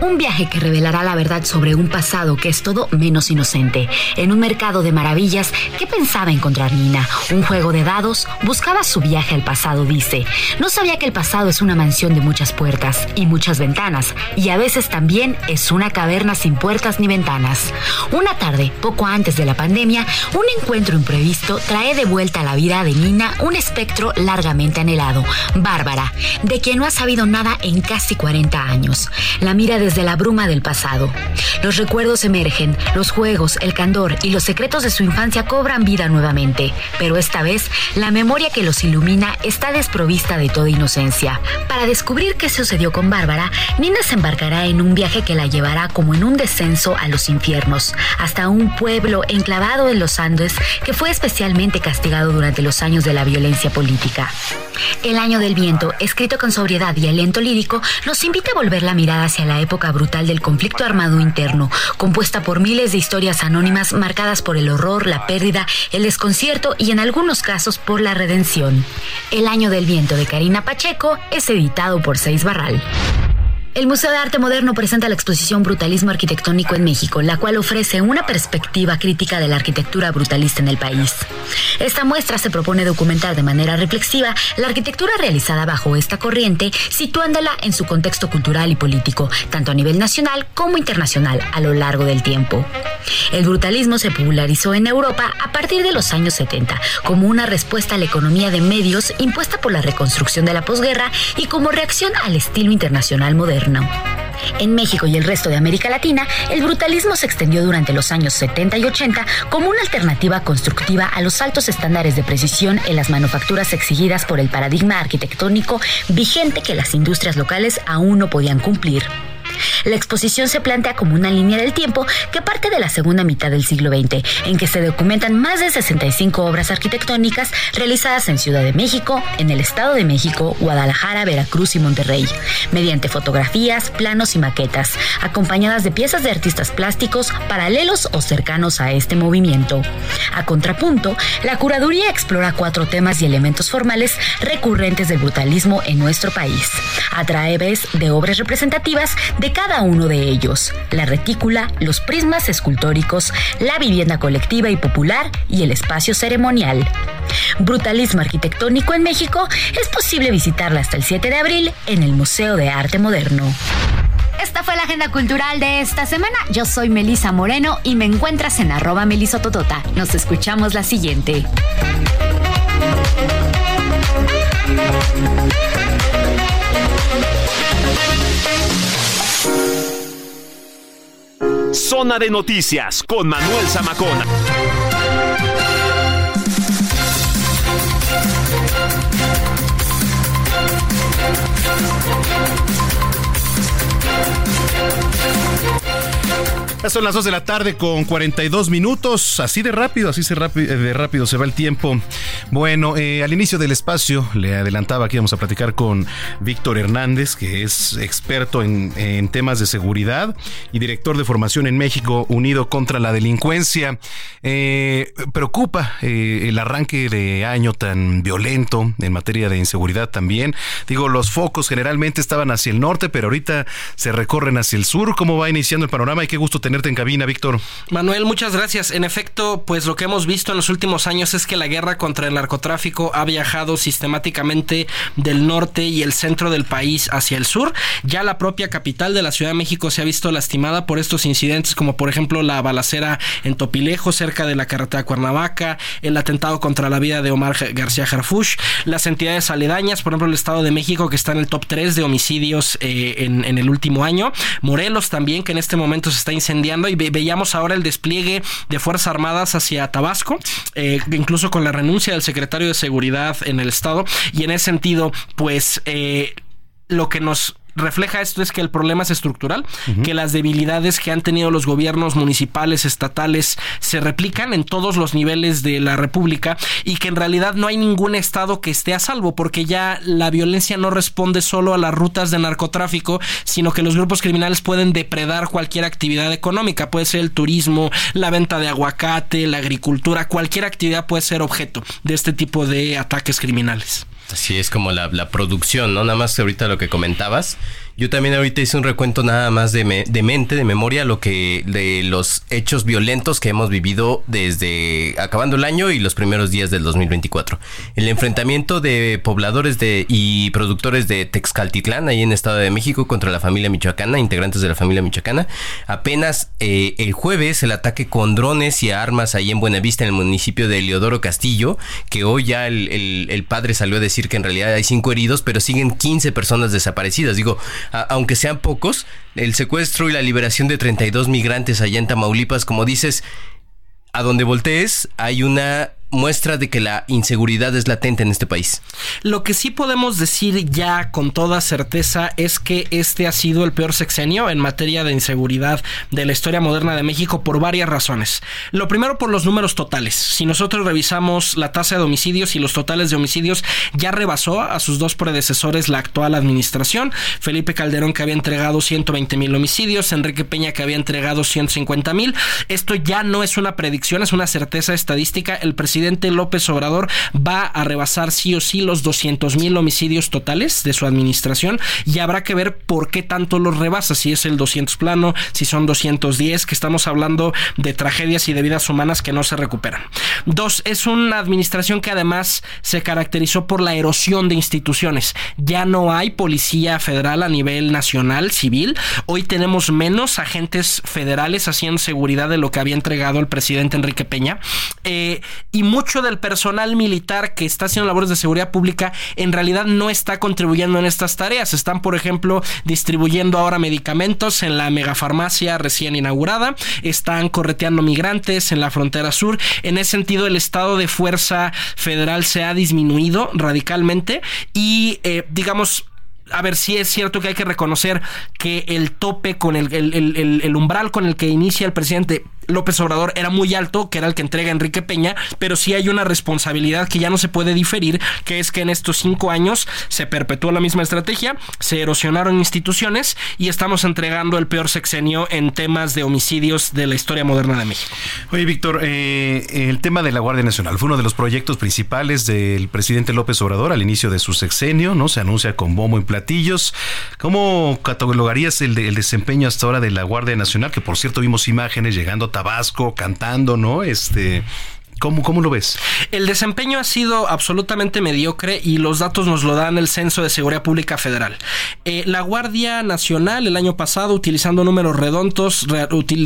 S17: Un viaje que revelará la verdad sobre un pasado que es todo menos inocente. En un mercado de maravillas, ¿qué pensaba encontrar Nina? Un juego de dados, buscaba su viaje al pasado, dice. No sabía que el pasado es una mansión de muchas puertas y muchas ventanas, y a veces también es una caverna sin puertas ni ventanas. Una tarde, poco antes de la pandemia, un encuentro imprevisto trae de vuelta a la vida de Nina un espectro largamente anhelado, Bárbara, de quien no ha sabido nada en casi 40 años. La mira de desde la bruma del pasado. Los recuerdos emergen, los juegos, el candor y los secretos de su infancia cobran vida nuevamente, pero esta vez la memoria que los ilumina está desprovista de toda inocencia. Para descubrir qué sucedió con Bárbara, Nina se embarcará en un viaje que la llevará como en un descenso a los infiernos, hasta un pueblo enclavado en los Andes que fue especialmente castigado durante los años de la violencia política. El año del viento, escrito con sobriedad y aliento lírico, nos invita a volver la mirada hacia la época brutal del conflicto armado interno, compuesta por miles de historias anónimas marcadas por el horror, la pérdida, el desconcierto y en algunos casos por la redención. El año del viento de Karina Pacheco es editado por Seis Barral. El Museo de Arte Moderno presenta la exposición Brutalismo Arquitectónico en México, la cual ofrece una perspectiva crítica de la arquitectura brutalista en el país. Esta muestra se propone documentar de manera reflexiva la arquitectura realizada bajo esta corriente, situándola en su contexto cultural y político, tanto a nivel nacional como internacional, a lo largo del tiempo. El brutalismo se popularizó en Europa a partir de los años 70, como una respuesta a la economía de medios impuesta por la reconstrucción de la posguerra y como reacción al estilo internacional moderno. En México y el resto de América Latina, el brutalismo se extendió durante los años 70 y 80 como una alternativa constructiva a los altos estándares de precisión en las manufacturas exigidas por el paradigma arquitectónico vigente que las industrias locales aún no podían cumplir. La exposición se plantea como una línea del tiempo que parte de la segunda mitad del siglo XX, en que se documentan más de 65 obras arquitectónicas realizadas en Ciudad de México, en el Estado de México, Guadalajara, Veracruz y Monterrey, mediante fotografías, planos y maquetas, acompañadas de piezas de artistas plásticos paralelos o cercanos a este movimiento. A contrapunto, la curaduría explora cuatro temas y elementos formales recurrentes del brutalismo en nuestro país, a través de obras representativas de cada uno de ellos, la retícula, los prismas escultóricos, la vivienda colectiva y popular y el espacio ceremonial. Brutalismo arquitectónico en México es posible visitarla hasta el 7 de abril en el Museo de Arte Moderno. Esta fue la agenda cultural de esta semana. Yo soy Melisa Moreno y me encuentras en arroba melisototota. Nos escuchamos la siguiente.
S2: Zona de Noticias con Manuel Zamacona.
S3: Ya son las 2 de la tarde con 42 minutos. Así de rápido, así de rápido, de rápido se va el tiempo. Bueno, eh, al inicio del espacio le adelantaba que íbamos a platicar con Víctor Hernández, que es experto en, temas de seguridad y director de formación en México Unido contra la Delincuencia. Eh, preocupa eh, el arranque de año tan violento en materia de inseguridad también. Digo, los focos generalmente estaban hacia el norte, pero ahorita se recorren hacia el sur. ¿Cómo va iniciando el panorama? Y qué gusto tenerte en cabina, Víctor.
S18: Manuel, muchas gracias. En efecto, pues lo que hemos visto en los últimos años es que la guerra contra el narcotráfico ha viajado sistemáticamente del norte y el centro del país hacia el sur. Ya la propia capital de la Ciudad de México se ha visto lastimada por estos incidentes, como por ejemplo la balacera en Topilejo, cerca de la carretera Cuernavaca, el atentado contra la vida de Omar García Harfush, las entidades aledañas, por ejemplo el Estado de México, que está en el top 3 de homicidios eh, en, en el último año, Morelos también, que en este momento se está incendiando y veíamos ahora el despliegue de Fuerzas Armadas hacia Tabasco, eh, incluso con la renuncia del secretario de Seguridad en el Estado. Y en ese sentido, pues eh, lo que nos refleja esto es que el problema es estructural, que las debilidades que han tenido los gobiernos municipales, estatales, se replican en todos los niveles de la República y que en realidad no hay ningún estado que esté a salvo, porque ya la violencia no responde solo a las rutas de narcotráfico, sino que los grupos criminales pueden depredar cualquier actividad económica, puede ser el turismo, la venta de aguacate, la agricultura, cualquier actividad puede ser objeto de este tipo de ataques criminales.
S4: Así es como la, la, producción, ¿no? Nada más ahorita lo que comentabas. Yo también ahorita hice un recuento nada más de, de mente, de memoria, lo que de los hechos violentos que hemos vivido desde acabando el año y los primeros días del 2024. El enfrentamiento de pobladores de y productores de Texcaltitlán, ahí en Estado de México, contra la familia michoacana, integrantes de la familia michoacana. Apenas eh, el jueves el ataque con drones y armas ahí en Buenavista, en el municipio de Leodoro Castillo, que hoy ya el, el, el padre salió a decir que en realidad hay cinco heridos, pero siguen 15 personas desaparecidas. Digo, aunque sean pocos, el secuestro y la liberación de 32 migrantes allá en Tamaulipas, como dices, a donde voltees hay una muestra de que la inseguridad es latente en este país.
S18: Lo que sí podemos decir ya con toda certeza es que este ha sido el peor sexenio en materia de inseguridad de la historia moderna de México por varias razones. Lo primero por los números totales. Si nosotros revisamos la tasa de homicidios y los totales de homicidios, ya rebasó a sus dos predecesores la actual administración. Felipe Calderón que había entregado 120 mil homicidios, Enrique Peña que había entregado 150 mil. Esto ya no es una predicción, es una certeza estadística. El presidente presidente López Obrador va a rebasar sí o sí los 200 mil homicidios totales de su administración y habrá que ver por qué tanto los rebasa, si es el 200 plano, si son 210, que estamos hablando de tragedias y de vidas humanas que no se recuperan. Dos, es una administración que además se caracterizó por la erosión de instituciones. Ya no hay policía federal a nivel nacional, civil. Hoy tenemos menos agentes federales haciendo seguridad de lo que había entregado el presidente Enrique Peña. Eh, y mucho del personal militar que está haciendo labores de seguridad pública en realidad no está contribuyendo en estas tareas. Están, por ejemplo, distribuyendo ahora medicamentos en la megafarmacia recién inaugurada, están correteando migrantes en la frontera sur. En ese sentido, el estado de fuerza federal se ha disminuido radicalmente y, eh, digamos, a ver si es cierto que hay que reconocer que el tope con el, el, umbral con el que inicia el presidente López Obrador era muy alto, que era el que entrega Enrique Peña, pero sí hay una responsabilidad que ya no se puede diferir, que es que en estos cinco años se perpetuó la misma estrategia, se erosionaron instituciones y estamos entregando el peor sexenio en temas de homicidios de la historia moderna de México.
S3: Oye, Víctor, eh, el tema de la Guardia Nacional fue uno de los proyectos principales del presidente López Obrador al inicio de su sexenio, ¿no? Se anuncia con bombo y platillos. ¿Cómo catalogarías el, el desempeño hasta ahora de la Guardia Nacional? Que por cierto vimos imágenes llegando a Tabasco cantando, ¿no? Este, ¿Cómo, ¿Cómo, lo ves?
S18: El desempeño ha sido absolutamente mediocre y los datos nos lo dan el Censo de Seguridad Pública Federal. Eh, la Guardia Nacional el año pasado, utilizando números redondos,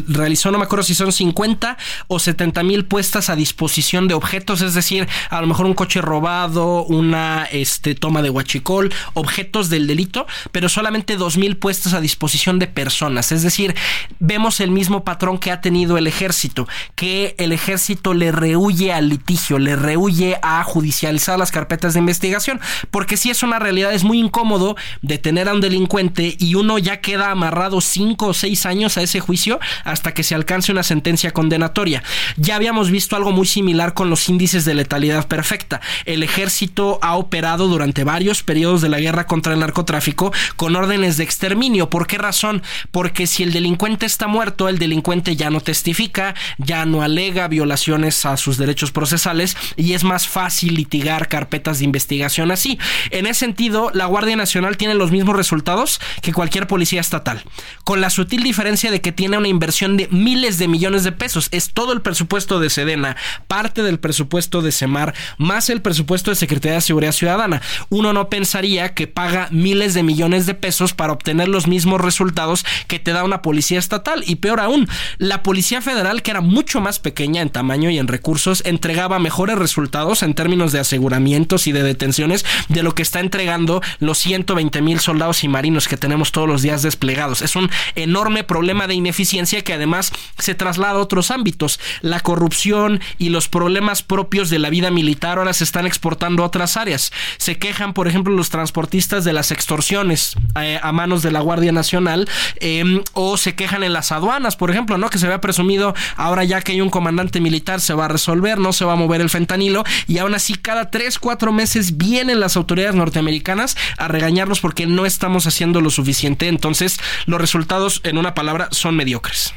S18: realizó, no me acuerdo si son 50 o 70 mil puestas a disposición de objetos, es decir, a lo mejor un coche robado, una este, toma de huachicol, objetos del delito, pero solamente 2 mil puestas a disposición de personas. Es decir, vemos el mismo patrón que ha tenido el ejército, que el ejército le reúne rehuye al litigio, le rehuye a judicializar las carpetas de investigación, porque si es una realidad, es muy incómodo detener a un delincuente y uno ya queda amarrado cinco o seis años a ese juicio hasta que se alcance una sentencia condenatoria. Ya habíamos visto algo muy similar con los índices de letalidad perfecta. El ejército ha operado durante varios periodos de la guerra contra el narcotráfico con órdenes de exterminio. ¿Por qué razón? Porque si el delincuente está muerto, el delincuente ya no testifica, ya no alega violaciones a sus derechos procesales y es más fácil litigar carpetas de investigación así. En ese sentido, la Guardia Nacional tiene los mismos resultados que cualquier policía estatal, con la sutil diferencia de que tiene una inversión de miles de millones de pesos. Es todo el presupuesto de Sedena, parte del presupuesto de Semar, más el presupuesto de Secretaría de Seguridad Ciudadana. Uno no pensaría que paga miles de millones de pesos para obtener los mismos resultados que te da una policía estatal. Y peor aún, la Policía Federal, que era mucho más pequeña en tamaño y en recursos, entregaba mejores resultados en términos de aseguramientos y de detenciones de lo que está entregando los 120 mil soldados y marinos que tenemos todos los días desplegados. Es un enorme problema de ineficiencia que además se traslada a otros ámbitos. La corrupción y los problemas propios de la vida militar ahora se están exportando a otras áreas. Se quejan, por ejemplo, los transportistas de las extorsiones eh, a manos de la Guardia Nacional em, o se quejan en las aduanas, por ejemplo, ¿no? Que se había presumido ahora ya que hay un comandante militar se va a no se va a mover el fentanilo y aún así cada 3, 4 meses vienen las autoridades norteamericanas a regañarnos porque no estamos haciendo lo suficiente. Entonces los resultados, en una palabra, son mediocres.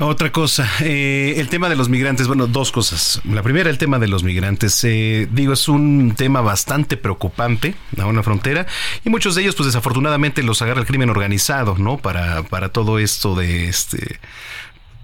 S3: Otra cosa, eh, el tema de los migrantes, bueno, dos cosas. La primera, el tema de los migrantes. Eh, digo, es un tema bastante preocupante a una frontera y muchos de ellos, pues desafortunadamente, los agarra el crimen organizado, ¿no? Para, para todo esto de este,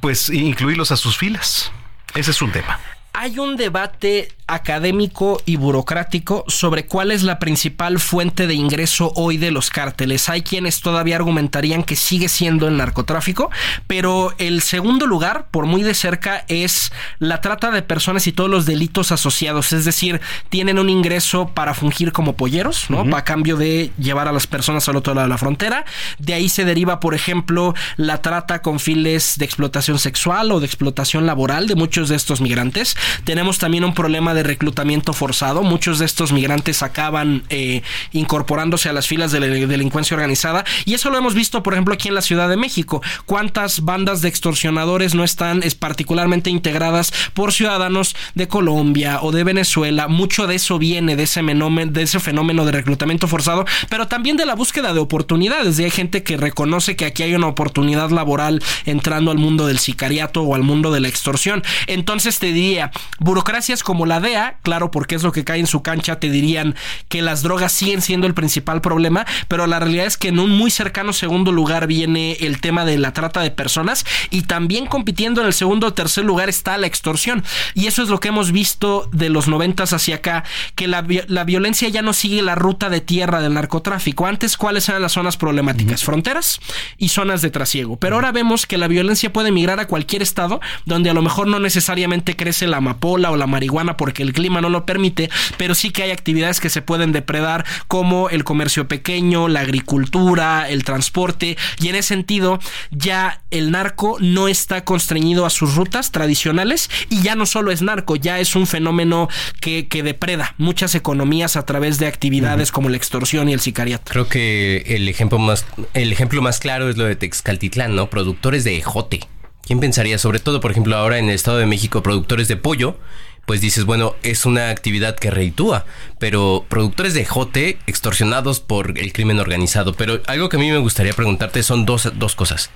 S3: pues incluirlos a sus filas. Ese es un tema.
S18: Hay un debate académico y burocrático sobre cuál es la principal fuente de ingreso hoy de los cárteles. Hay quienes todavía argumentarían que sigue siendo el narcotráfico, pero el segundo lugar, por muy de cerca, es la trata de personas y todos los delitos asociados. Es decir, tienen un ingreso para fungir como polleros, ¿no? A cambio de llevar a las personas al otro lado de la frontera. De ahí se deriva, por ejemplo, la trata con files de explotación sexual o de explotación laboral de muchos de estos migrantes. Tenemos también un problema de reclutamiento forzado. Muchos de estos migrantes acaban eh, incorporándose a las filas de la delincuencia organizada. Y eso lo hemos visto, por ejemplo, aquí en la Ciudad de México. ¿Cuántas bandas de extorsionadores no están es particularmente integradas por ciudadanos de Colombia o de Venezuela? Mucho de eso viene de ese, fenómeno, de ese fenómeno de reclutamiento forzado, pero también de la búsqueda de oportunidades. Y hay gente que reconoce que aquí hay una oportunidad laboral entrando al mundo del sicariato o al mundo de la extorsión. Entonces te diría, burocracias como la Claro, porque es lo que cae en su cancha, te dirían que las drogas siguen siendo el principal problema, pero la realidad es que en un muy cercano segundo lugar viene el tema de la trata de personas y también compitiendo en el segundo o tercer lugar está la extorsión. Y eso es lo que hemos visto de los noventas hacia acá, que la, la violencia ya no sigue la ruta de tierra del narcotráfico. Antes, ¿cuáles eran las zonas problemáticas? Fronteras y zonas de trasiego. Pero ahora vemos que la violencia puede migrar a cualquier estado donde a lo mejor no necesariamente crece la amapola o la marihuana porque el clima no lo permite, pero sí que hay actividades que se pueden depredar como el comercio pequeño, la agricultura, el transporte y en ese sentido ya el narco no está constreñido a sus rutas tradicionales y ya no solo es narco, ya es un fenómeno que, que depreda muchas economías a través de actividades como la extorsión y el sicariato.
S4: Creo que el ejemplo más el ejemplo más claro es lo de Texcaltitlán, ¿no? Productores de ejote. ¿Quién pensaría? Sobre todo, por ejemplo, ahora en el Estado de México, productores de pollo, pues dices, bueno, es una actividad que reitúa, pero productores de jote extorsionados por el crimen organizado. Pero algo que a mí me gustaría preguntarte son dos, dos cosas.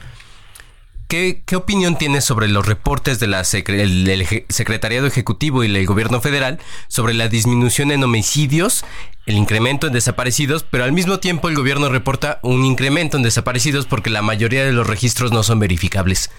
S4: ¿Qué, ¿Qué, opinión tienes sobre los reportes de la Secretariado Ejecutivo y el Gobierno Federal sobre la disminución en homicidios el incremento en desaparecidos, pero al mismo tiempo el gobierno reporta un incremento en desaparecidos porque la mayoría de los registros no son verificables.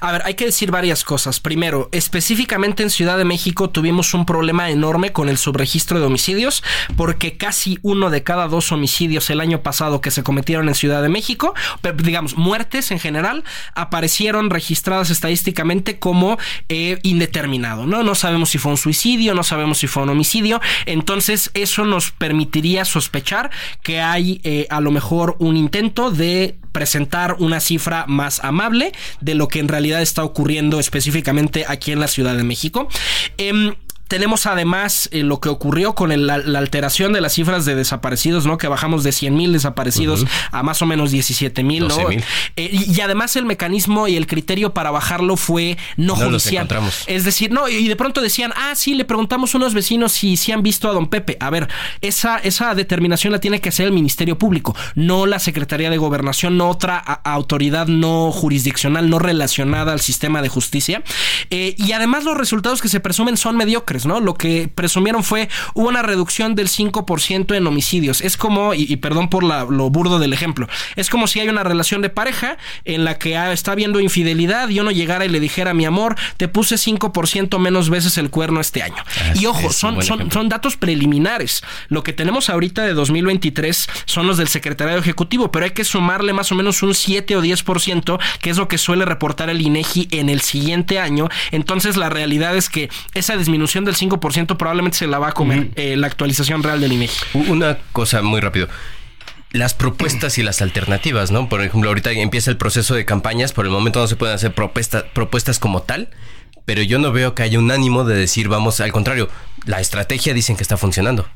S18: A ver, hay que decir varias cosas. Primero, específicamente en Ciudad de México tuvimos un problema enorme con el subregistro de homicidios, porque casi uno de cada dos homicidios el año pasado que se cometieron en Ciudad de México, digamos, muertes en general, aparecieron registradas estadísticamente como eh, indeterminado, ¿no? No sabemos si fue un suicidio, no sabemos si fue un homicidio, entonces eso nos permitiría sospechar que hay eh, a lo mejor un intento de presentar una cifra más amable de lo que en realidad está ocurriendo específicamente aquí en la Ciudad de México. Em, tenemos además eh, lo que ocurrió con la, alteración de las cifras de desaparecidos, ¿no? Que bajamos de 100 mil desaparecidos a más o menos 17 mil, ¿no? Eh, y, además el mecanismo y el criterio para bajarlo fue no, judicial. Es decir, no, y de pronto decían, ah, sí, le preguntamos a unos vecinos si, si han visto a don Pepe. A ver, esa, esa determinación la tiene que hacer el Ministerio Público, no la Secretaría de Gobernación, no otra autoridad no jurisdiccional, no relacionada al sistema de justicia. Eh, y además los resultados que se presumen son mediocres. ¿No? Lo que presumieron fue hubo una reducción del 5% en homicidios. Es como, y, perdón por lo burdo del ejemplo, es como si hay una relación de pareja en la que está habiendo infidelidad y uno llegara y le dijera, mi amor, te puse 5% menos veces el cuerno este año. y ojo, son, son, son datos preliminares. Lo que tenemos ahorita de 2023 son los del secretario ejecutivo, pero hay que sumarle más o menos un 7 o 10%, que es lo que suele reportar el INEGI en el siguiente año. Entonces la realidad es que esa disminución del 5% probablemente se la va a comer eh, la actualización real del INEGI.
S4: Una cosa muy rápido las propuestas y las alternativas, ¿no? Por ejemplo, ahorita empieza el proceso de campañas, por el momento no se pueden hacer propuestas como tal, pero yo no veo que haya un ánimo de decir, vamos, al contrario, la estrategia dicen que está funcionando.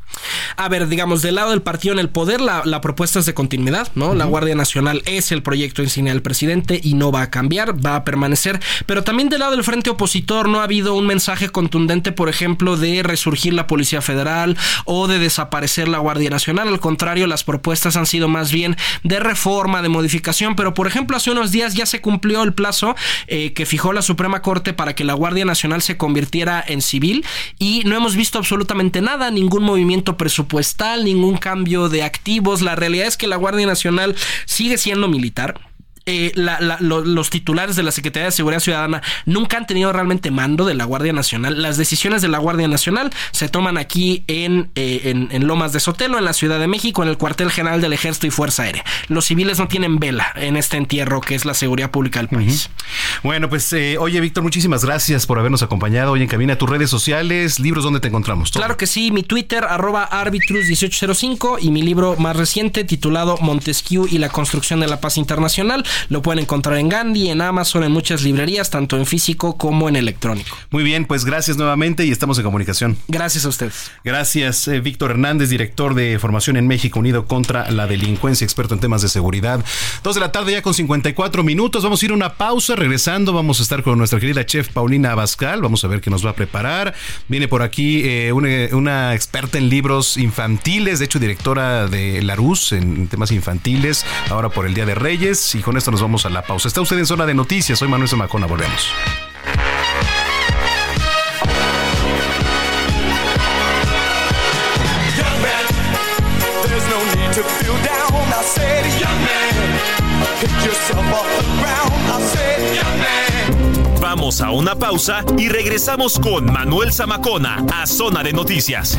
S18: A ver, digamos, del lado del partido en el poder, la, propuesta es de continuidad, ¿no? La Guardia Nacional es el proyecto insignia del presidente y no va a cambiar, va a permanecer. Pero también del lado del frente opositor no ha habido un mensaje contundente, por ejemplo, de resurgir la Policía Federal o de desaparecer la Guardia Nacional. Al contrario, las propuestas han sido más bien de reforma, de modificación. Pero, por ejemplo, hace unos días ya se cumplió el plazo eh, que fijó la Suprema Corte para que la Guardia Nacional se convirtiera en civil y no hemos visto absolutamente nada, ningún movimiento presupuestal, ningún cambio de activos. La realidad es que la Guardia Nacional sigue siendo militar eh, los titulares de la Secretaría de Seguridad Ciudadana nunca han tenido realmente mando de la Guardia Nacional. Las decisiones de la Guardia Nacional se toman aquí en, en, en Lomas de Sotelo, en la Ciudad de México, en el cuartel general del Ejército y Fuerza Aérea. Los civiles no tienen vela en este entierro que es la seguridad pública del país.
S3: Bueno, pues eh, oye Víctor, muchísimas gracias por habernos acompañado hoy en Cabina. Tus redes sociales, libros, ¿dónde te encontramos?
S18: Claro que sí, mi Twitter, arroba arbitrus1805 y mi libro más reciente titulado Montesquieu y la construcción de la paz internacional. Lo pueden encontrar en Gandhi, en Amazon, en muchas librerías, tanto en físico como en electrónico.
S3: Muy bien, pues gracias nuevamente y estamos en comunicación.
S18: Gracias a ustedes.
S3: Gracias, eh, Víctor Hernández, director de formación en México Unido contra la delincuencia, experto en temas de seguridad. Dos de la tarde ya con 54 minutos. Vamos a ir a una pausa. Regresando, vamos a estar con nuestra querida chef Paulina Abascal. Vamos a ver qué nos va a preparar. Viene por aquí eh, una, experta en libros infantiles, de hecho, directora de Larus en temas infantiles, ahora por el Día de Reyes. Y con esto nos vamos a la pausa. Está usted en zona de noticias. Soy Manuel Zamacona. Volvemos.
S2: Vamos a una pausa y regresamos con Manuel Zamacona a Zona de Noticias.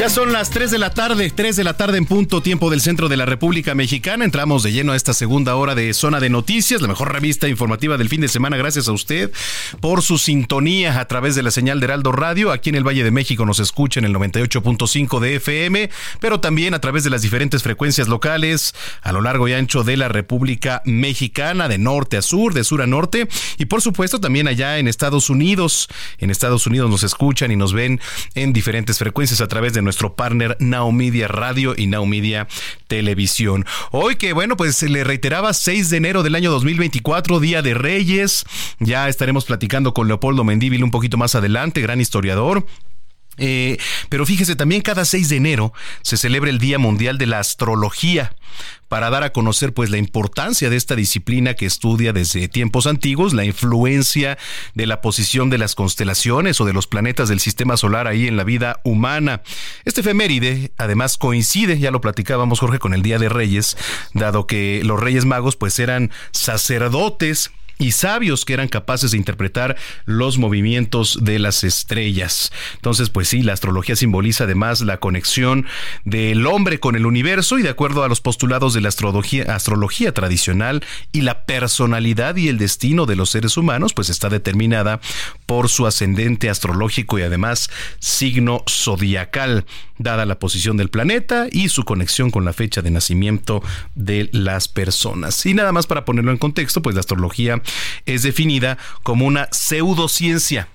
S3: Ya son las 3 de la tarde, 3 de la tarde en punto, tiempo del centro de la República Mexicana. Entramos de lleno a esta segunda hora de Zona de Noticias, la mejor revista informativa del fin de semana. Gracias a usted por su sintonía a través de la señal de Heraldo Radio. Aquí en el Valle de México nos escucha en el 98.5 de FM, pero también a través de las diferentes frecuencias locales a lo largo y ancho de la República Mexicana, de norte a sur, de sur a norte. Y por supuesto también allá en Estados Unidos. En Estados Unidos nos escuchan y nos ven en diferentes frecuencias a través de nuestro partner Now Media Radio y Now Media Televisión. Hoy que bueno, pues le reiteraba 6 de enero del año 2024, Día de Reyes. Ya estaremos platicando con Leopoldo Mendívil un poquito más adelante, gran historiador. Eh, pero fíjese, también cada 6 de enero se celebra el Día Mundial de la Astrología para dar a conocer pues la importancia de esta disciplina que estudia desde tiempos antiguos, la influencia de la posición de las constelaciones o de los planetas del sistema solar ahí en la vida humana. Este efeméride además coincide, ya lo platicábamos Jorge, con el Día de Reyes, dado que los Reyes Magos pues eran sacerdotes y sabios que eran capaces de interpretar los movimientos de las estrellas. Entonces, pues sí, la astrología simboliza además la conexión del hombre con el universo y de acuerdo a los postulados de la astrología, astrología tradicional y la personalidad y el destino de los seres humanos, pues está determinada por su ascendente astrológico y además signo zodiacal, dada la posición del planeta y su conexión con la fecha de nacimiento de las personas. Y nada más para ponerlo en contexto, pues la astrología es definida como una pseudociencia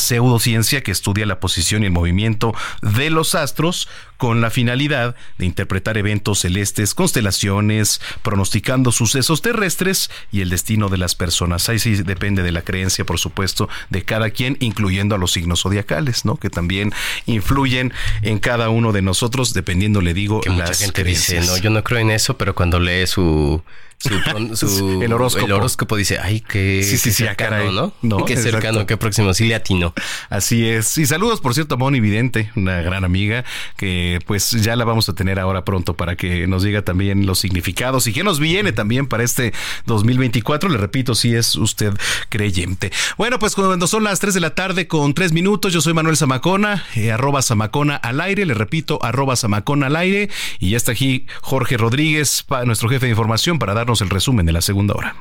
S3: pseudociencia que estudia la posición y el movimiento de los astros con la finalidad de interpretar eventos celestes, constelaciones, pronosticando sucesos terrestres y el destino de las personas. Ahí sí depende de la creencia, por supuesto, de cada quien, incluyendo a los signos zodiacales, ¿no? Que también influyen en cada uno de nosotros, dependiendo, le digo,
S4: que mucha gente dice, no, yo no creo en eso, pero cuando lee su el, horóscopo. el, horóscopo. dice, ay, qué,
S3: sí, sí,
S4: cercano, ¿no? Qué cercano, qué próximo. Sí le camino.
S3: Así es. Y saludos, por cierto, a Moni Vidente, una gran amiga, que pues ya la vamos a tener ahora pronto para que nos diga también los significados y qué nos viene también para este 2024. Le repito, si es usted creyente. Bueno, pues cuando son las 3 de la tarde con 3 minutos, yo soy Manuel Zamacona, eh, arroba Zamacona al aire, le repito, arroba Zamacona al aire, y ya está aquí Jorge Rodríguez, nuestro jefe de información, para darnos el resumen de la segunda hora.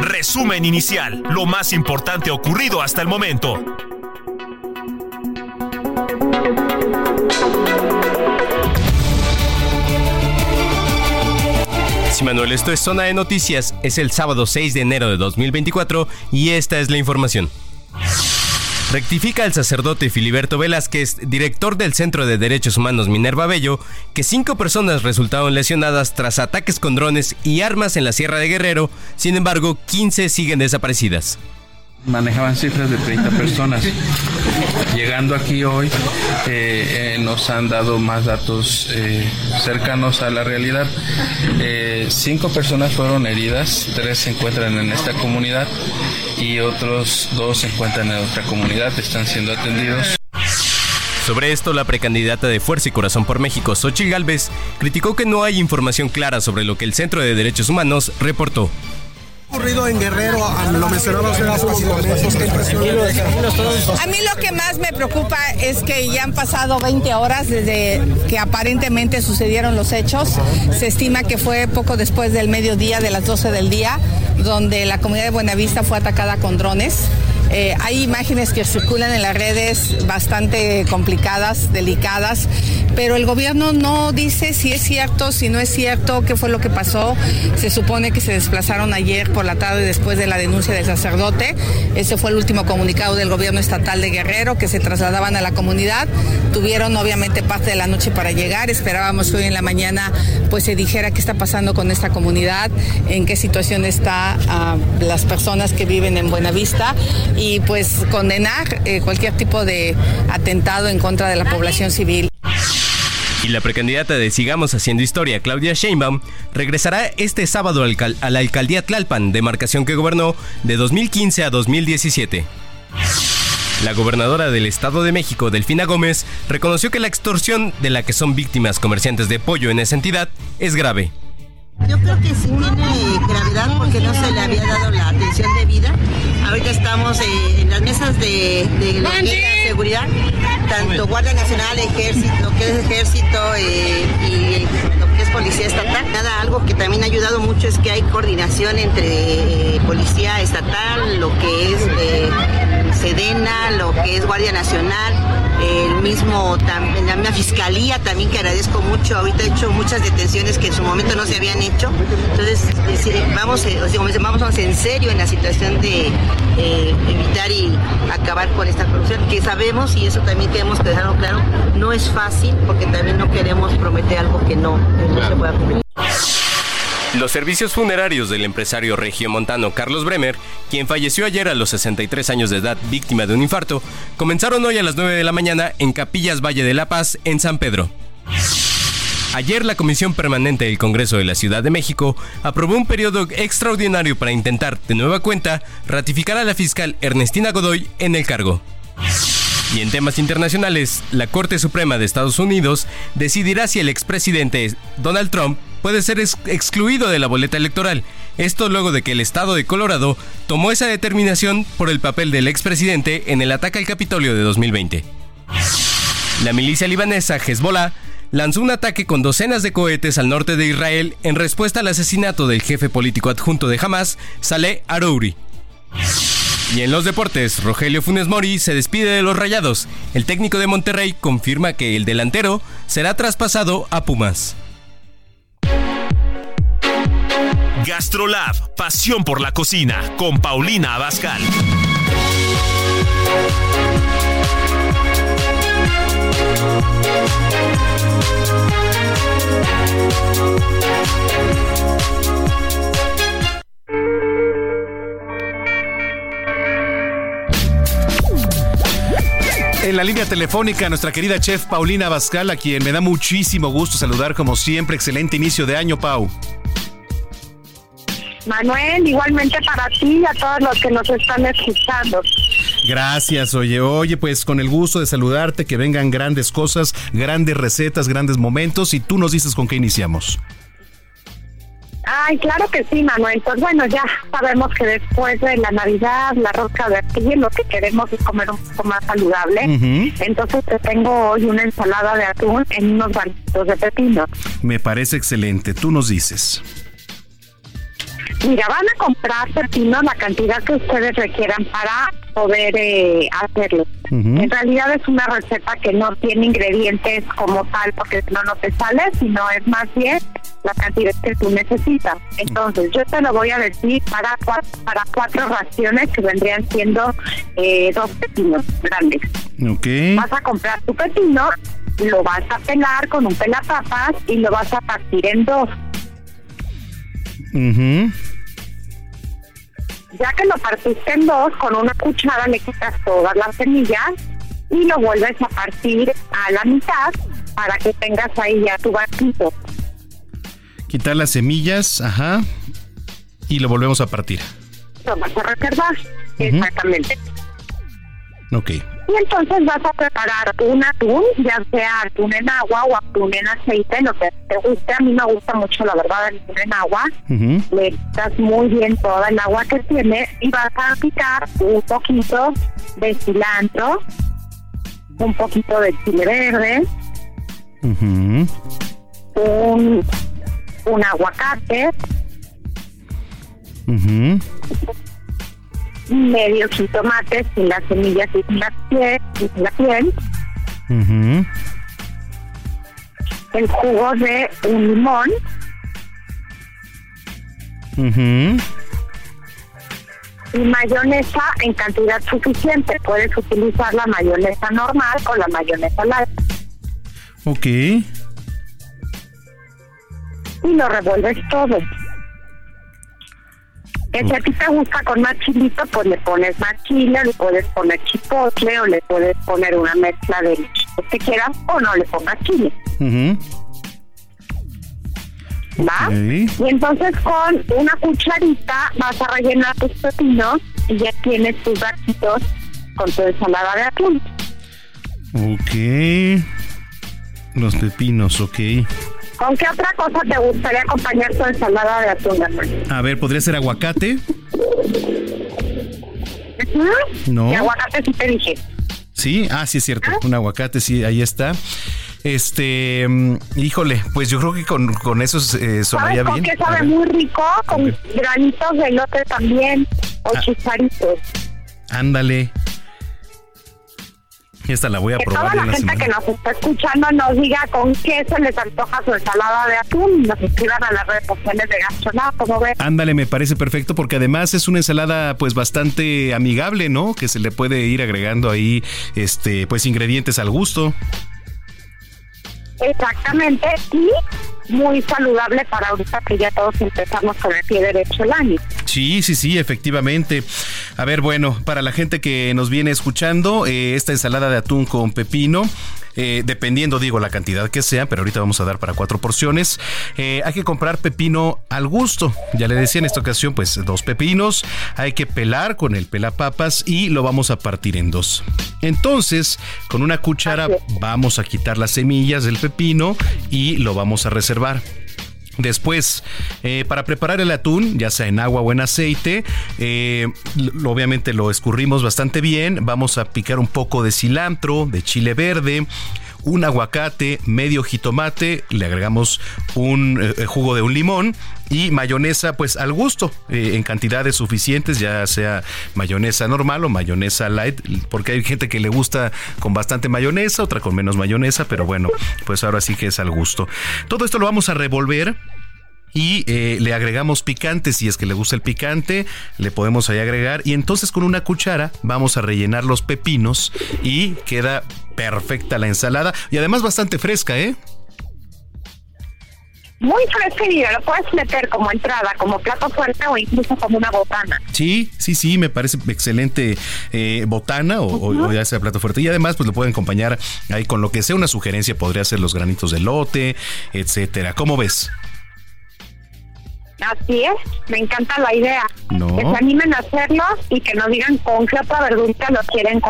S2: Resumen inicial, lo más importante ocurrido hasta el momento.
S4: Sí, Manuel, esto es Zona de Noticias. Es el sábado 6 de enero de 2024 y esta es la información. Rectifica el sacerdote Filiberto Velázquez, director del Centro de Derechos Humanos Minerva Bello, que cinco personas resultaron lesionadas tras ataques con drones y armas en la Sierra de Guerrero, sin embargo, 15 siguen desaparecidas
S5: manejaban cifras de 30 personas. Llegando aquí hoy eh, eh, nos han dado más datos eh, cercanos a la realidad. cinco personas fueron heridas, tres se encuentran en esta comunidad y otros dos se encuentran en otra comunidad, están siendo atendidos.
S4: Sobre esto, la precandidata de Fuerza y Corazón por México, Xochitl Gálvez, criticó que no hay información clara sobre lo que el Centro de Derechos Humanos reportó
S6: ocurrido en Guerrero? Hace
S7: A mí lo que más me preocupa es que ya han pasado 20 horas desde que aparentemente sucedieron los hechos. Se estima que fue poco después del mediodía, de las 12 del día, donde la comunidad de Buenavista fue atacada con drones. Eh, hay imágenes que circulan en las redes bastante complicadas, delicadas, pero el gobierno no dice si es cierto, si no es cierto, qué fue lo que pasó. Se supone que se desplazaron ayer por la tarde después de la denuncia del sacerdote. Ese fue el último comunicado del gobierno estatal de Guerrero, que se trasladaban a la comunidad. Tuvieron obviamente parte de la noche para llegar. Esperábamos que hoy en la mañana pues se dijera qué está pasando con esta comunidad, en qué situación está ah, las personas que viven en Buenavista pues condenar eh, cualquier tipo de atentado en contra de la población civil.
S4: Y la precandidata de Sigamos Haciendo Historia, Claudia Sheinbaum, regresará este sábado a la alcaldía Tlalpan, demarcación que gobernó de 2015 a 2017. La gobernadora del Estado de México, Delfina Gómez, reconoció que la extorsión de la que son víctimas comerciantes de pollo en esa entidad es grave.
S8: Yo creo que sí tiene gravedad porque no se le había dado la atención debida. Ahorita estamos eh, en las mesas de, la seguridad, tanto Guardia Nacional, Ejército, lo que es Ejército eh, y lo que es Policía Estatal. Nada, algo que también ha ayudado mucho es que hay coordinación entre eh, Policía Estatal, lo que es Sedena, lo que es Guardia Nacional, el mismo, la misma fiscalía también que agradezco mucho. Ahorita he hecho muchas detenciones que en su momento no se habían hecho. Entonces, vamos, eh, vamos en serio en la situación de eh, evitar y acabar con esta corrupción, que sabemos, y eso también queremos dejarlo claro, no es fácil porque también no queremos prometer algo que no, que no se pueda cumplir.
S4: Los servicios funerarios del empresario regiomontano Carlos Bremer, quien falleció ayer a los 63 años de edad víctima de un infarto, comenzaron hoy a las 9 de la mañana en Capillas Valle de la Paz, en San Pedro. Ayer la Comisión Permanente del Congreso de la Ciudad de México aprobó un periodo extraordinario para intentar, de nueva cuenta, ratificar a la fiscal Ernestina Godoy en el cargo. Y en temas internacionales, la Corte Suprema de Estados Unidos decidirá si el expresidente Donald Trump puede ser excluido de la boleta electoral. Esto luego de que el estado de Colorado tomó esa determinación por el papel del expresidente en el ataque al Capitolio de 2020. La milicia libanesa Hezbollah lanzó un ataque con docenas de cohetes al norte de Israel en respuesta al asesinato del jefe político adjunto de Hamas, Saleh Arouri. Y en los deportes, Rogelio Funes Mori se despide de los Rayados. El técnico de Monterrey confirma que el delantero será traspasado a Pumas.
S2: Gastrolab, pasión por la cocina, con Paulina Abascal.
S3: En la línea telefónica, nuestra querida chef Paulina Bascal, a quien me da muchísimo gusto saludar como siempre. Excelente inicio de año, Pau.
S19: Manuel, igualmente para ti y a todos los que nos están escuchando.
S3: Gracias, oye, oye, pues con el gusto de saludarte, que vengan grandes cosas, grandes recetas, grandes momentos y tú nos dices con qué iniciamos.
S19: Ay, claro que sí, Manuel. Pues bueno, ya sabemos que después de la Navidad, la rosca de atún, lo que queremos es comer un poco más saludable. Entonces te tengo hoy una ensalada de atún en unos barritos de pepino.
S3: Me parece excelente, tú nos dices.
S19: Mira, van a comprar pepino la cantidad que ustedes requieran para poder eh, hacerlo. En realidad es una receta que no tiene ingredientes como tal, porque no, no te sale, sino es más bien la cantidad que tú necesitas. Entonces, yo te lo voy a decir para cuatro, para cuatro raciones que vendrían siendo eh, dos pepinos grandes.
S3: Ok.
S19: Vas a comprar tu pepino, lo vas a pelar con un pelapapas y lo vas a partir en dos.
S3: Mhm.
S19: Ya que lo partiste en dos, con una cuchara le quitas todas las semillas y lo vuelves a partir a la mitad para que tengas ahí ya tu vasito.
S3: Quitar las semillas, ajá, y lo volvemos a partir.
S19: Lo vas a reservar, exactamente.
S3: Ok.
S19: Y entonces vas a preparar un atún, ya sea atún en agua o atún en aceite, lo que te guste. A mí me gusta mucho, la verdad, el atún en agua. Le quitas muy bien toda el agua que tiene y vas a picar un poquito de cilantro, un poquito de chile verde, un, un aguacate,
S3: Ujú.
S19: Medio jitomate sin las semillas y sin la piel, y sin la piel el jugo de un limón, y mayonesa en cantidad suficiente. Puedes utilizar la mayonesa normal o la mayonesa light.
S3: Ok.
S19: Y lo revuelves todo. Que si a ti te gusta con más chilito, pues le pones más chile, le puedes poner chipotle o le puedes poner una mezcla de lo que quieras o no le pongas chile. ¿Va? Y entonces con una cucharita vas a rellenar tus pepinos y ya tienes tus barquitos con tu ensalada de atún.
S3: Ok. Los pepinos, ok.
S19: ¿Con qué otra cosa te gustaría acompañar tu ensalada de atún?
S3: A ver, ¿podría ser aguacate? No.
S19: Y aguacate sí te dije.
S3: Sí, ah, sí es cierto. Un aguacate, sí, ahí está. Este, mm, híjole, pues yo creo que con, con eso eh, sonaría
S19: ¿Sabes con
S3: bien.
S19: qué
S3: A
S19: sabe muy rico? Con granitos de elote también o
S3: Ah.
S19: chicharitos.
S3: Ándale. Esta la voy a
S19: Que
S3: probar
S19: toda la
S3: la
S19: gente
S3: semana.
S19: que nos está escuchando nos diga con qué se les antoja su ensalada de atún y nos escriban a las redes sociales de Gastronauta, como ves.
S3: Ándale, me parece perfecto porque además es una ensalada pues bastante amigable, ¿no? Que se le puede ir agregando ahí este pues ingredientes al gusto.
S19: Exactamente, y muy saludable para ahorita que ya todos empezamos con el pie derecho el año.
S3: Sí, sí, sí, efectivamente. A ver, bueno, para la gente que nos viene escuchando, eh, esta ensalada de atún con pepino, eh, dependiendo, digo, la cantidad que sea, pero ahorita vamos a dar para cuatro porciones, eh, hay que comprar pepino al gusto. Ya le decía en esta ocasión, pues dos pepinos, hay que pelar con el pelapapas y lo vamos a partir en dos. Entonces, con una cuchara vamos a quitar las semillas del pepino y lo vamos a reservar. Después, eh, para preparar el atún, ya sea en agua o en aceite, eh, obviamente lo escurrimos bastante bien. Vamos a picar un poco de cilantro, de chile verde, un aguacate, medio jitomate, le agregamos un eh, jugo de un limón y mayonesa pues al gusto, eh, en cantidades suficientes, ya sea mayonesa normal o mayonesa light, porque hay gente que le gusta con bastante mayonesa, otra con menos mayonesa, pero bueno, pues ahora sí que es al gusto. Todo esto lo vamos a revolver y eh, le agregamos picante, si es que le gusta el picante, le podemos ahí agregar y entonces con una cuchara vamos a rellenar los pepinos y queda perfecta la ensalada y además bastante fresca, ¿eh?
S19: Muy fresco y lo puedes meter como entrada, como plato fuerte o incluso como una botana.
S3: Sí, sí, sí, me parece excelente eh, botana o, o- o ya sea plato fuerte. Y además, pues lo pueden acompañar ahí con lo que sea una sugerencia, podría ser los granitos de lote, etcétera. ¿Cómo ves?
S19: Así es, me encanta la idea.
S3: No.
S19: Que se animen a hacerlo y que nos digan con qué otra verdurita los quieren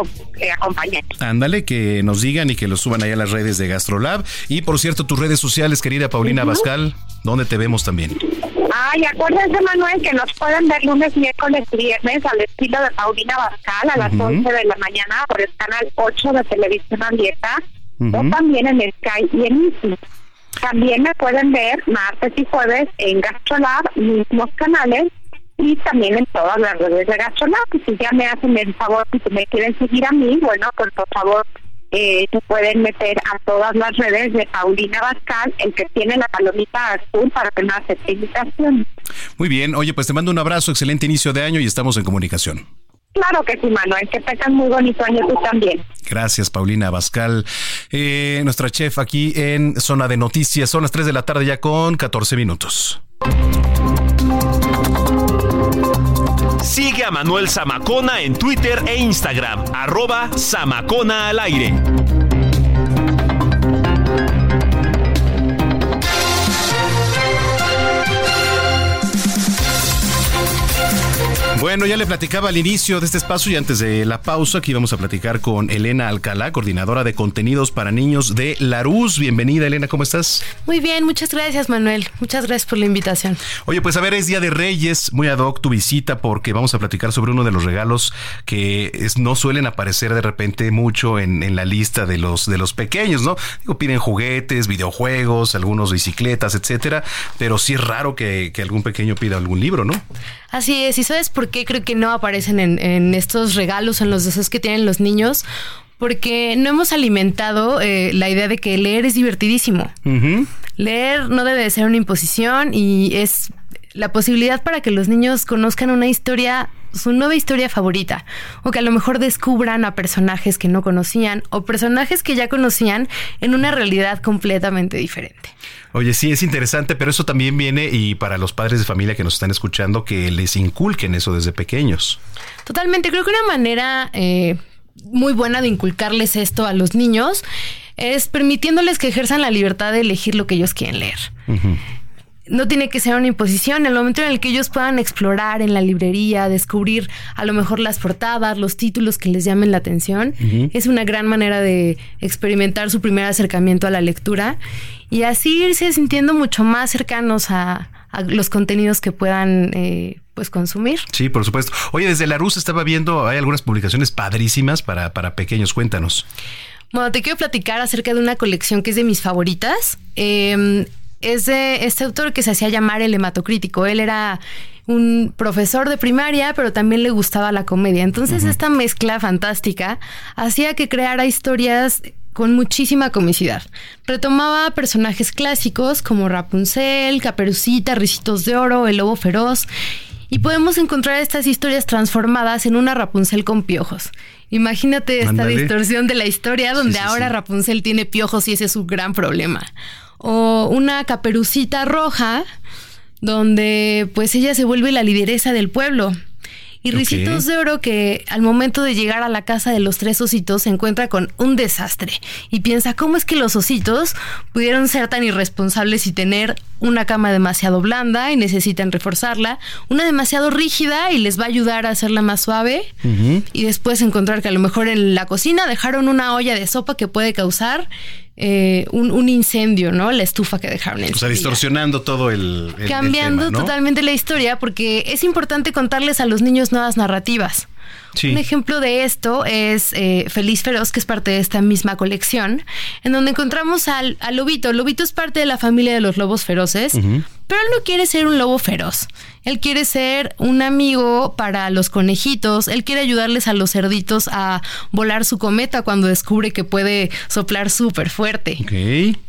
S19: eh, acompañar.
S3: Ándale, que nos digan y que lo suban ahí a las redes de GastroLab. Y por cierto, tus redes sociales, querida Paulina
S19: Ujú.
S3: Bascal, ¿dónde te vemos también?
S19: Ay, acuérdense, Manuel, que nos pueden ver lunes, miércoles y viernes al estilo de Paulina Bascal a las
S3: Ujú.
S19: 11 de la mañana por el canal 8 de Televisión Abierta o también en Sky y en Easy. También me pueden ver martes y jueves en GastroLab, mismos canales, y también en todas las redes de GastroLab. Y si ya me hacen el favor, si me quieren seguir a mí, bueno, pues por favor, eh, se pueden meter a todas las redes de Paulina Bascal, el que tiene la palomita azul para que no acepte invitación.
S3: Muy bien, oye, pues te mando un abrazo, excelente inicio de año y estamos en comunicación.
S19: Claro que sí, Manuel, que tengan muy bonito año tú también.
S3: Gracias, Paulina Bascal, eh, nuestra chef aquí en Zona de Noticias. Son las 3 de la tarde ya con 14 minutos.
S2: Sigue a Manuel Zamacona en Twitter e Instagram, arroba Zamacona al aire.
S3: Bueno, ya le platicaba al inicio de este espacio y antes de la pausa que íbamos a platicar con Elena Alcalá, coordinadora de contenidos para niños de Larus. Bienvenida, Elena, ¿cómo estás?
S20: Muy bien, muchas gracias Manuel. Muchas gracias por la invitación.
S3: Oye, pues a ver, es Día de Reyes, muy ad hoc tu visita porque vamos a platicar sobre uno de los regalos que es- no suelen aparecer de repente mucho en, en la lista de los, de los pequeños, ¿no? Digo, piden juguetes, videojuegos, algunos bicicletas, etcétera, pero sí es raro que, que algún pequeño pida algún libro, ¿no?
S20: Así es, ¿y sabes por qué creo que no aparecen en, en estos regalos, en los deseos que tienen los niños? Porque no hemos alimentado eh, la idea de que leer es divertidísimo. Leer no debe de ser una imposición y es la posibilidad para que los niños conozcan una historia, su nueva historia favorita, o que a lo mejor descubran a personajes que no conocían o personajes que ya conocían en una realidad completamente diferente.
S3: Oye, sí, es interesante, pero eso también viene y para los padres de familia que nos están escuchando, que les inculquen eso desde pequeños.
S20: Totalmente, creo que una manera eh, muy buena de inculcarles esto a los niños es permitiéndoles que ejerzan la libertad de elegir lo que ellos quieren leer. No tiene que ser una imposición. En el momento en el que ellos puedan explorar en la librería, descubrir a lo mejor las portadas, los títulos que les llamen la atención, es una gran manera de experimentar su primer acercamiento a la lectura y así irse sintiendo mucho más cercanos a, a los contenidos que puedan eh, pues consumir.
S3: Sí, por supuesto. Oye, desde la RUS estaba viendo, hay algunas publicaciones padrísimas para, para pequeños. Cuéntanos.
S20: Bueno, te quiero platicar acerca de una colección que es de mis favoritas. Eh, es de este autor que se hacía llamar el hematocrítico. Él era un profesor de primaria, pero también le gustaba la comedia. Entonces, esta mezcla fantástica hacía que creara historias con muchísima comicidad. Retomaba personajes clásicos como Rapunzel, Caperucita, Ricitos de Oro, El Lobo Feroz. Y podemos encontrar estas historias transformadas en una Rapunzel con piojos. Imagínate esta distorsión de la historia donde
S21: Sí, sí,
S20: ahora
S21: sí.
S20: Rapunzel tiene piojos y ese es su gran problema. O una caperucita roja donde pues ella se vuelve la lideresa del pueblo. Y. Ricitos de Oro que al momento de llegar a la casa de los tres ositos se encuentra con un desastre y piensa cómo es que los ositos pudieron ser tan irresponsables y tener una cama demasiado blanda y necesitan reforzarla, una demasiado rígida y les va a ayudar a hacerla más suave y después encontrar que a lo mejor en la cocina dejaron una olla de sopa que puede causar eh, un, un incendio, ¿no? La estufa que dejaron
S3: O sea, distorsionando todo el, el- el
S20: Cambiando
S3: tema, ¿no?
S20: totalmente la historia porque es importante contarles a los niños nuevas narrativas.
S3: Sí.
S20: Un ejemplo de esto es eh, Feliz Feroz, que es parte de esta misma colección, en donde encontramos al, al lobito. El lobito es parte de la familia de los lobos feroces, pero él no quiere ser un lobo feroz. Él quiere ser un amigo para los conejitos. Él quiere ayudarles a los cerditos a volar su cometa cuando descubre que puede soplar súper fuerte.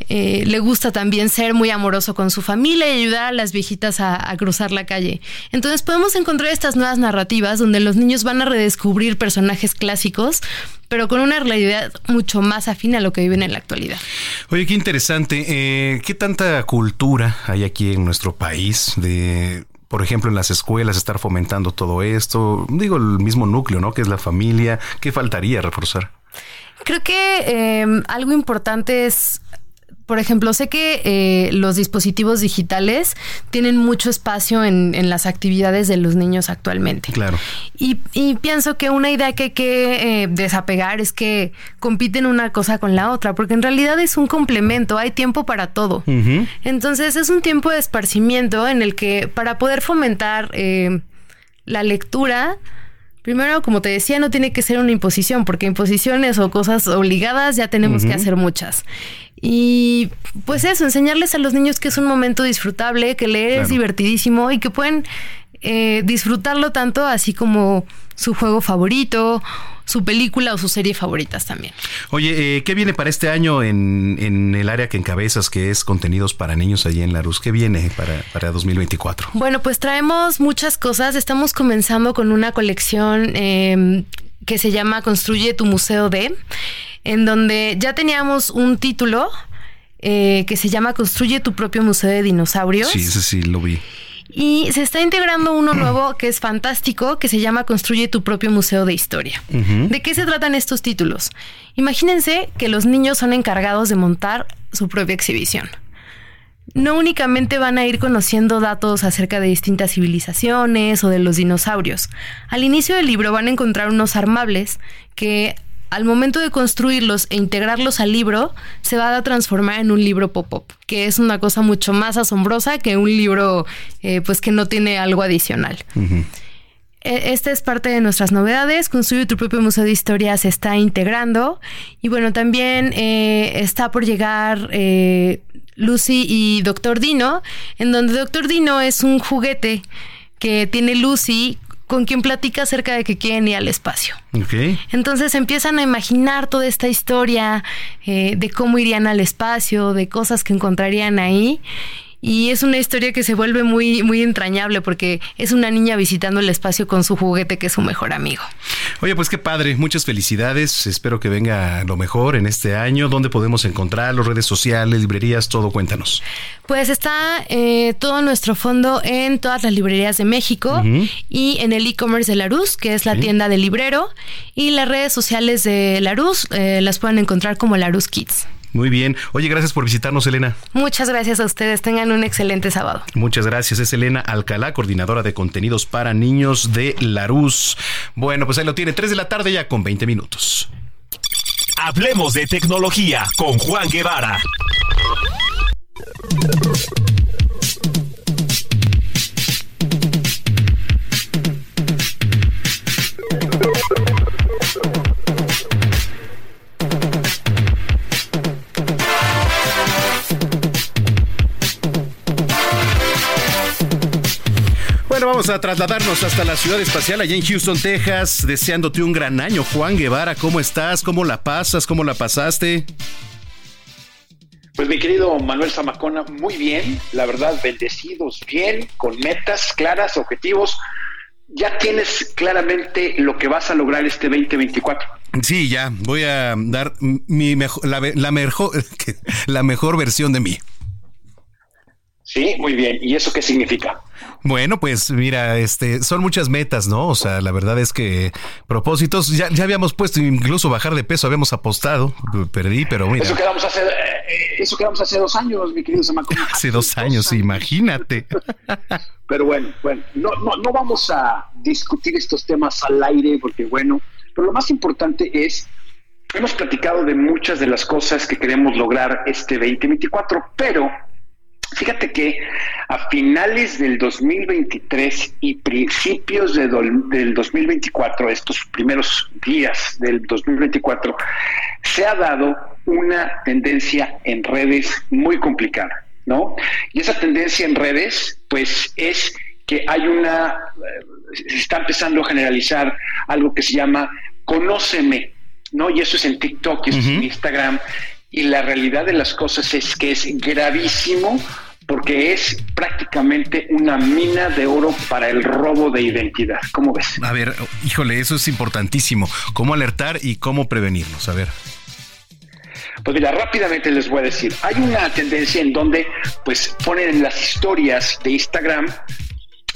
S20: Eh, le gusta también ser muy amoroso con su familia y ayudar a las viejitas a, a cruzar la calle. Entonces podemos encontrar estas nuevas narrativas donde los niños van a redescubrir personajes clásicos, pero con una realidad mucho más afín a lo que viven en la actualidad.
S3: Oye, qué interesante. Eh, ¿Qué tanta cultura hay aquí en nuestro país de, por ejemplo, en las escuelas estar fomentando todo esto? Digo, el mismo núcleo, ¿no? Que es la familia. ¿Qué faltaría reforzar?
S20: Creo que eh, algo importante es por ejemplo, sé que eh, los dispositivos digitales tienen mucho espacio en, las actividades de los niños actualmente.
S3: Claro.
S20: Y, pienso que una idea que hay que eh, desapegar es que compiten una cosa con la otra, porque en realidad es un complemento, hay tiempo para todo. Entonces es un tiempo de esparcimiento en el que para poder fomentar eh, la lectura, Primero, como te decía, no tiene que ser una imposición, porque imposiciones o cosas obligadas ya tenemos que hacer muchas. Y pues eso, enseñarles a los niños que es un momento disfrutable, que leer es divertidísimo y que pueden eh, disfrutarlo tanto así como su juego favorito, su película o su serie favoritas también.
S3: Oye, eh, ¿qué viene para este año en, el área que encabezas, que es contenidos para niños allí en La Rus? ¿Qué viene para, para 2024?
S20: Bueno, pues traemos muchas cosas. Estamos comenzando con una colección em, que se llama Construye tu Museo de, en donde ya teníamos un título eh, que se llama Construye tu propio Museo de Dinosaurios.
S3: Sí, ese sí lo vi.
S20: Y se está integrando uno nuevo que es fantástico, que se llama Construye tu propio museo de historia. ¿De qué se tratan estos títulos? Imagínense que los niños son encargados de montar su propia exhibición. No únicamente van a ir conociendo datos acerca de distintas civilizaciones o de los dinosaurios. Al inicio del libro van a encontrar unos armables que al momento de construirlos e integrarlos al libro, se va a transformar en un libro pop-up, que es una cosa mucho más asombrosa que un libro eh, pues que no tiene algo adicional. E, esta es parte de nuestras novedades. Construye tu propio museo de historia se está integrando. Y bueno, también eh, está por llegar eh, Lucy y Doctor Dino, en donde Doctor Dino es un juguete que tiene Lucy con quien platica acerca de que quieren ir al espacio. Entonces empiezan a imaginar toda esta historia eh, de cómo irían al espacio, de cosas que encontrarían ahí y es una historia que se vuelve muy, muy entrañable porque es una niña visitando el espacio con su juguete que es su mejor amigo.
S3: Oye, pues qué padre, muchas felicidades. Espero que venga lo mejor en este año. ¿Dónde podemos encontrar las redes sociales, librerías, todo? Cuéntanos.
S20: Pues está eh, todo nuestro fondo en todas las librerías de México y en el e-commerce de Larus, que es la tienda del librero. Y las redes sociales de Larus eh, las pueden encontrar como Larus Kids.
S3: Muy bien. Oye, gracias por visitarnos, Elena.
S20: Muchas gracias a ustedes. Tengan un excelente sábado.
S3: Muchas gracias. Es Elena Alcalá, coordinadora de contenidos para niños de Larus. Bueno, pues ahí lo tiene. Tres de la tarde ya con 20 minutos.
S2: Hablemos de tecnología con Juan Guevara.
S3: Vamos a trasladarnos hasta la ciudad espacial allá en Houston, Texas, deseándote un gran año. Juan Guevara, ¿cómo estás? ¿Cómo la pasas? ¿Cómo la pasaste?
S21: Pues mi querido Manuel Zamacona, muy bien, la verdad, bendecidos, bien, con metas claras, objetivos. Ya tienes claramente lo que vas a lograr este 2024.
S3: Sí, ya, voy a dar mi mejor, la mejor, la mejor versión de mí.
S21: Sí, muy bien. ¿Y eso qué significa?
S3: Bueno, pues mira, este, son muchas metas, ¿no? O sea, la verdad es que propósitos, ya, ya habíamos puesto incluso bajar de peso, habíamos apostado, perdí, pero mira.
S21: Eso quedamos hace, eh, eso quedamos hace dos años, mi querido Samacón.
S3: Hace dos años, imagínate.
S21: Pero bueno, bueno, no, no, no vamos a discutir estos temas al aire, porque bueno, pero lo más importante es hemos platicado de muchas de las cosas que queremos lograr este 2024, pero Fíjate que a finales del 2023 y principios de del 2024, estos primeros días del 2024, se ha dado una tendencia en redes muy complicada, ¿no? Y esa tendencia en redes, pues es que hay una, eh, se está empezando a generalizar algo que se llama conóceme, ¿no? Y eso es en TikTok, y eso es en Instagram, y la realidad de las cosas es que es gravísimo porque es prácticamente una mina de oro para el robo de identidad. ¿Cómo ves?
S3: A ver, híjole, eso es importantísimo. ¿Cómo alertar y cómo prevenirnos? A ver.
S21: Pues mira, rápidamente les voy a decir, hay una tendencia en donde pues ponen en las historias de Instagram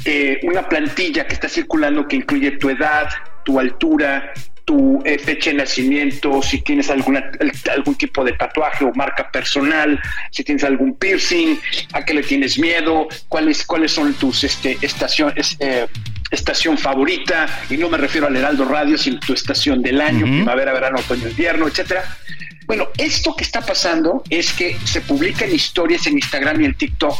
S21: eh, una plantilla que está circulando que incluye tu edad, tu altura, tu eh, fecha de nacimiento, si tienes alguna, algún tipo de tatuaje o marca personal, si tienes algún piercing, a qué le tienes miedo, cuáles, cuáles son tus este, estaciones. Eh, estación favorita, y no me refiero al Heraldo Radio, sino tu estación del año, primavera, verano, otoño, invierno, etcétera. Bueno, esto que está pasando es que se publican historias en Instagram y en TikTok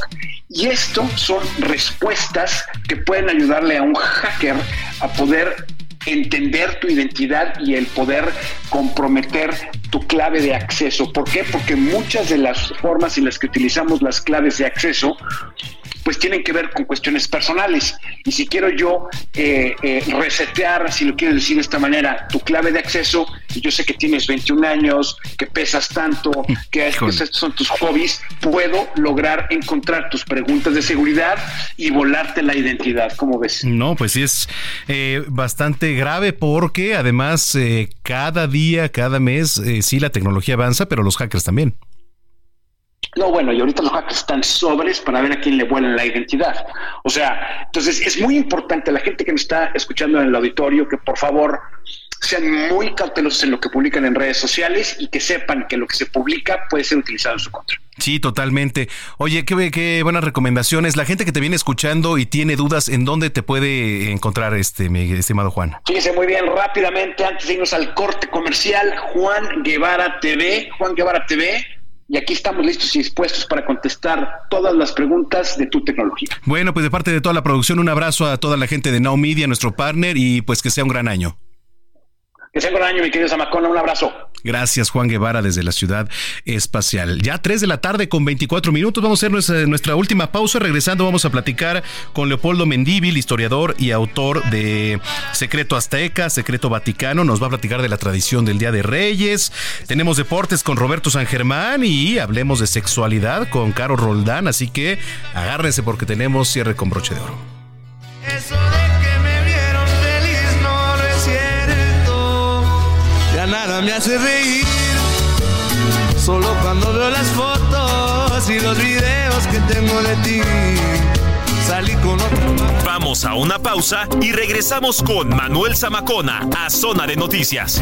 S21: y esto son respuestas que pueden ayudarle a un hacker a poder entender tu identidad y el poder comprometer tu clave de acceso. ¿Por qué? Porque muchas de las formas en las que utilizamos las claves de acceso pues tienen que ver con cuestiones personales. Y si quiero yo eh, eh, resetear, si lo quiero decir de esta manera, tu clave de acceso, y yo sé que tienes 21 años, que pesas tanto, que, estos son tus hobbies, puedo lograr encontrar tus preguntas de seguridad y volarte la identidad. ¿Cómo ves?
S3: No, pues sí es eh, bastante grave porque además cada día, cada mes, sí la tecnología avanza, pero los hackers también.
S21: No, bueno, y ahorita los hackers están sobres para ver a quién le vuelan la identidad. O sea, entonces es muy importante la gente que me está escuchando en el auditorio que por favor sean muy cautelosos en lo que publican en redes sociales y que sepan que lo que se publica puede ser utilizado en su contra.
S3: Sí, totalmente. Oye, qué, qué buenas recomendaciones. La gente que te viene escuchando y tiene dudas, ¿en dónde te puede encontrar, este, mi estimado Juan?
S21: Fíjese muy bien, rápidamente, antes de irnos al corte comercial, Juan Guevara TV, Juan Guevara TV, y aquí estamos listos y dispuestos para contestar todas las preguntas de tu tecnología.
S3: Bueno, pues de parte de toda la producción, un abrazo a toda la gente de Now Media, nuestro partner, y pues que sea un gran año.
S21: Que sea un gran año, mi querido Zamacona, un abrazo.
S3: Gracias, Juan Guevara, desde la ciudad espacial. Ya 3 de la tarde con 24 minutos. Vamos a hacer nuestra, nuestra, última pausa. Regresando, vamos a platicar con Leopoldo Mendíbil, historiador y autor de Secreto Azteca, Secreto Vaticano. Nos va a platicar de la tradición del Día de Reyes. Tenemos deportes con Roberto San Germán y hablemos de sexualidad con Caro Roldán. Así que agárrense porque tenemos cierre con broche de oro.
S22: Eso de me hace reír. Solo cuando veo las fotos y los videos que tengo de ti. Salí con otro.
S2: Vamos a una pausa y regresamos con Manuel Zamacona a Zona de Noticias.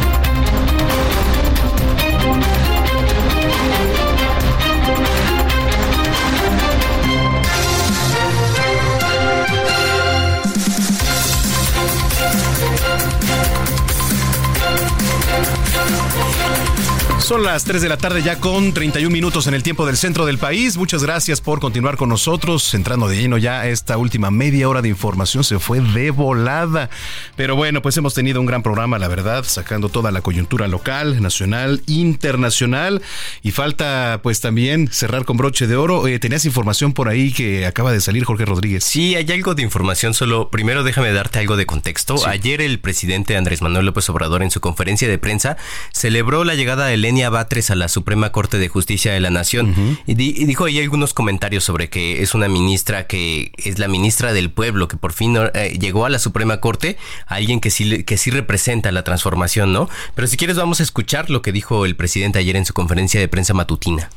S3: Son las 3 de la tarde ya con 31 minutos en el tiempo del centro del país. Muchas gracias por continuar con nosotros. Entrando de lleno ya esta última media hora de información se fue de volada. Pero bueno, pues hemos tenido un gran programa, la verdad, sacando toda la coyuntura local, nacional, internacional. Y falta pues también cerrar con broche de oro. Eh, tenías información por ahí que acaba de salir Jorge Rodríguez.
S4: Sí, hay algo de información, solo primero déjame darte algo de contexto. Ayer el presidente Andrés Manuel López Obrador en su conferencia de prensa celebró la llegada de Elenia Batres a la Suprema Corte de Justicia de la Nación y, dijo ahí algunos comentarios sobre que es una ministra que es la ministra del pueblo, que por fin eh, llegó a la Suprema Corte, alguien que sí, que sí representa la transformación, ¿no? Pero si quieres vamos a escuchar lo que dijo el presidente ayer en su conferencia de prensa matutina.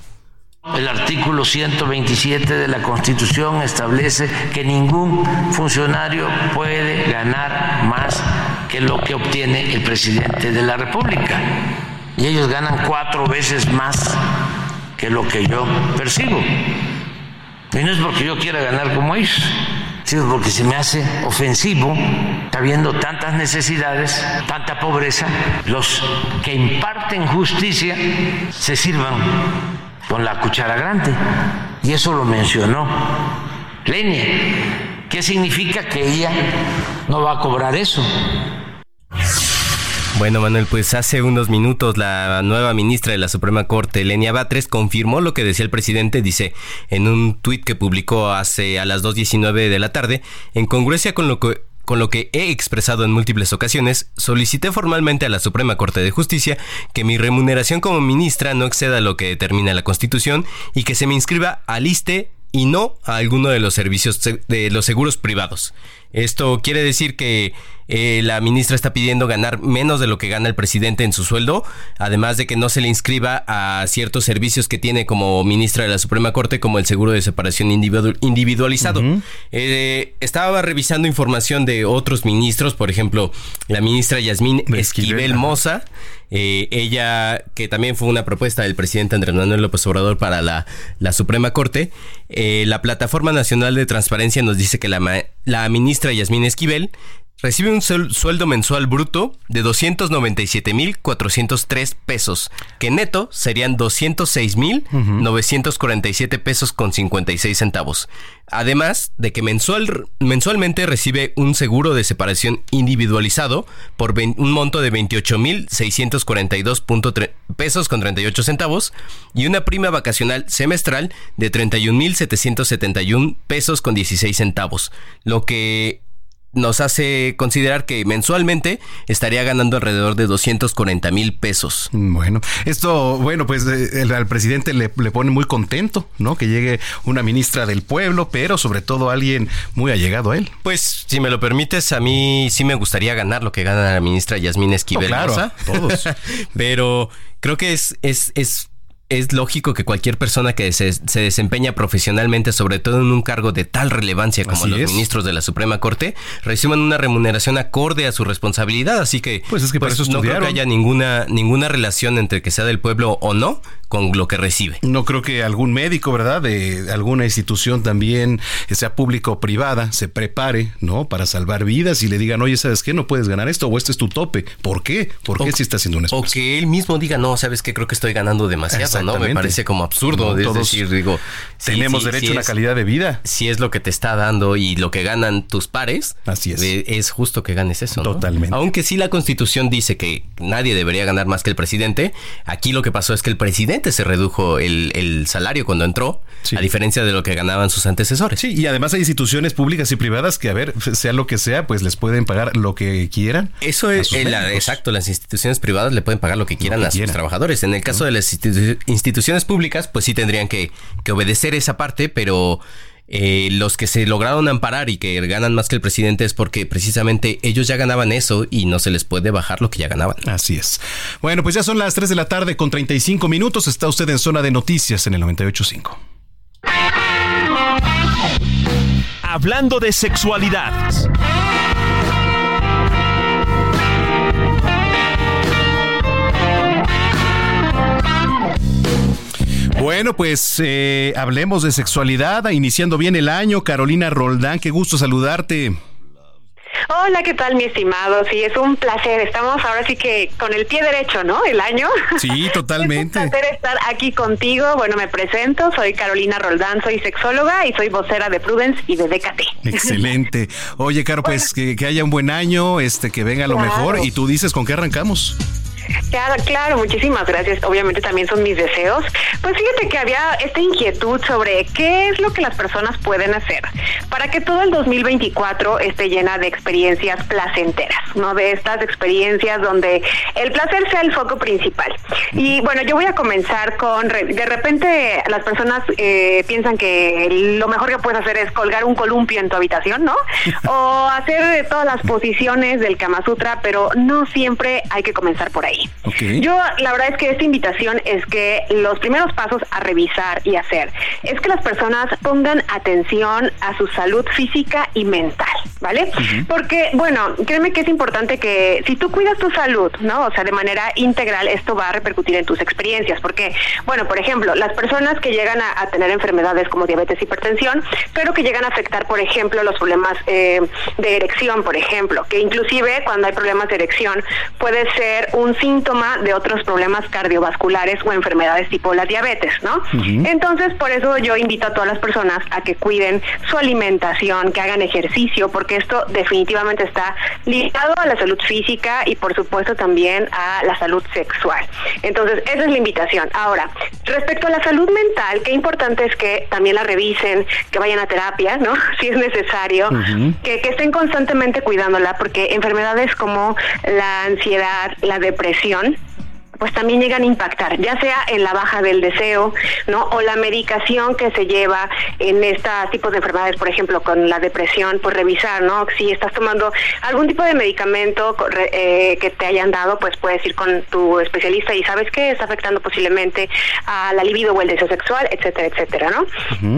S23: El artículo 127 de la Constitución establece que ningún funcionario puede ganar más que lo que obtiene el presidente de la República. Y ellos ganan cuatro veces más que lo que yo percibo. Y no es porque yo quiera ganar como ellos, sino porque se me hace ofensivo, habiendo tantas necesidades, tanta pobreza, los que imparten justicia se sirvan con la cuchara grande. Y eso lo mencionó Lenia. ¿Qué significa que ella no va a cobrar eso?
S4: Bueno, Manuel, pues hace unos minutos la nueva ministra de la Suprema Corte, Lenia Batres, confirmó lo que decía el presidente, dice en un tuit que publicó hace a las 2.19 de la tarde, en congruencia con lo que con lo que he expresado en múltiples ocasiones, solicité formalmente a la Suprema Corte de Justicia que mi remuneración como ministra no exceda lo que determina la Constitución y que se me inscriba al ISTE y no a alguno de los servicios de los seguros privados. Esto quiere decir que eh, la ministra está pidiendo ganar menos de lo que gana el presidente en su sueldo, además de que no se le inscriba a ciertos servicios que tiene como ministra de la Suprema Corte, como el seguro de separación individualizado. Eh, estaba revisando información de otros ministros, por ejemplo, la ministra Yasmín Esquivel, Moza. Eh, ella, que también fue una propuesta del presidente Andrés Manuel López Obrador para la, la Suprema Corte, la Plataforma Nacional de Transparencia nos dice que la, la ministra Yasmín Esquivel recibe un sueldo mensual bruto de 297.403 pesos, que neto serían 206.947 pesos con 56 centavos. Además de que mensual, mensualmente recibe un seguro de separación individualizado por un monto de 28.642 pesos con 38 centavos y una prima vacacional semestral de 31.771 pesos con 16 centavos, lo que nos hace considerar que mensualmente estaría ganando alrededor de 240 mil pesos.
S3: Bueno, esto, bueno, pues eh, el, al presidente le, pone muy contento, ¿no? Que llegue una ministra del pueblo, pero sobre todo alguien muy allegado a él.
S4: Pues, si me lo permites, a mí sí me gustaría ganar lo que gana la ministra Yasmín Esquivel.
S3: claro, todos.
S4: pero creo que es, es, es es lógico que cualquier persona que se, desempeña profesionalmente, sobre todo en un cargo de tal relevancia como los ministros de la Suprema Corte, reciban una remuneración acorde a su responsabilidad. Así que,
S3: pues es que
S4: pues,
S3: eso
S4: no creo que haya ninguna, ninguna relación entre que sea del pueblo o no con lo que recibe.
S3: No creo que algún médico, ¿verdad? De alguna institución también, sea pública o privada, se prepare, ¿no? Para salvar vidas y le digan, oye, ¿sabes qué? No puedes ganar esto o este es tu tope. ¿Por qué? ¿Por qué si está haciendo un esfuerzo?
S4: O que él mismo diga, no, ¿sabes qué? Creo que estoy ganando demasiado, ¿no? Me parece como absurdo. es decir, digo,
S3: tenemos derecho a una calidad de vida.
S4: Si es lo que te está dando y lo que ganan tus pares,
S3: así es.
S4: Es justo que ganes eso.
S3: Totalmente.
S4: Aunque sí la constitución dice que nadie debería ganar más que el presidente, aquí lo que pasó es que el presidente se redujo el, salario cuando entró, a diferencia de lo que ganaban sus antecesores.
S3: Sí, y además hay instituciones públicas y privadas que, a ver, sea lo que sea, pues les pueden pagar lo que quieran.
S4: Eso es, exacto, las instituciones privadas le pueden pagar lo que quieran a sus trabajadores. En el caso de las instituciones públicas, pues sí tendrían que, obedecer esa parte, pero... Eh, los que se lograron amparar y que ganan más que el presidente es porque precisamente ellos ya ganaban eso y no se les puede bajar lo que ya ganaban.
S3: Así es. Bueno, pues ya son las 3 de la tarde con 35 minutos. Está usted en zona de noticias en el 98.5.
S2: Hablando de sexualidad.
S3: Bueno, pues eh, hablemos de sexualidad, iniciando bien el año. Carolina Roldán, qué gusto saludarte.
S24: Hola, ¿qué tal, mi estimado? Sí, es un placer. Estamos ahora sí que con el pie derecho, ¿no? El año.
S3: Sí, totalmente.
S24: es un placer estar aquí contigo. Bueno, me presento. Soy Carolina Roldán, soy sexóloga y soy vocera de Prudence y de DKT.
S3: Excelente. Oye, Caro, pues que, haya un buen año, este, que venga lo mejor. Y tú dices con qué arrancamos.
S24: Claro, claro, muchísimas gracias. Obviamente también son mis deseos. Pues fíjate que había esta inquietud sobre qué es lo que las personas pueden hacer para que todo el 2024 esté llena de experiencias placenteras, ¿no? De estas experiencias donde el placer sea el foco principal. Y bueno, yo voy a comenzar con, de repente las personas eh, piensan que lo mejor que puedes hacer es colgar un columpio en tu habitación, ¿no? O hacer todas las posiciones del Kama Sutra, pero no siempre hay que comenzar por ahí. Yo, la verdad es que esta invitación es que los primeros pasos a revisar y hacer es que las personas pongan atención a su salud física y mental, ¿vale? Porque, bueno, créeme que es importante que si tú cuidas tu salud, ¿no? O sea, de manera integral, esto va a repercutir en tus experiencias. Porque, bueno, por ejemplo, las personas que llegan a, tener enfermedades como diabetes, y hipertensión, pero que llegan a afectar, por ejemplo, los problemas eh, de erección, por ejemplo, que inclusive cuando hay problemas de erección puede ser un síntoma de otros problemas cardiovasculares o enfermedades tipo la diabetes, ¿no? Entonces, por eso yo invito a todas las personas a que cuiden su alimentación, que hagan ejercicio, porque esto definitivamente está ligado a la salud física y por supuesto también a la salud sexual. Entonces, esa es la invitación. Ahora, respecto a la salud mental, qué importante es que también la revisen, que vayan a terapia, ¿no? Si es necesario, que, que estén constantemente cuidándola, porque enfermedades como la ansiedad, la depresión, depresión pues también llegan a impactar, ya sea en la baja del deseo, ¿no? O la medicación que se lleva en estos tipos de enfermedades, por ejemplo, con la depresión, pues revisar, ¿no? Si estás tomando algún tipo de medicamento eh, que te hayan dado, pues puedes ir con tu especialista y sabes que está afectando posiblemente a la libido o el deseo sexual, etcétera, etcétera, ¿no?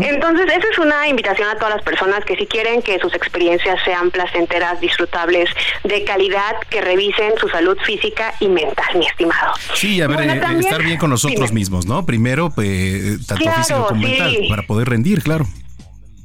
S24: Entonces, esa es una invitación a todas las personas que si quieren que sus experiencias sean placenteras, disfrutables, de calidad, que revisen su salud física y mental, mi estimado.
S3: Sí, a ver, eh, estar bien con nosotros mismos, ¿no? Primero, pues, tanto físico como mental, para poder rendir, claro.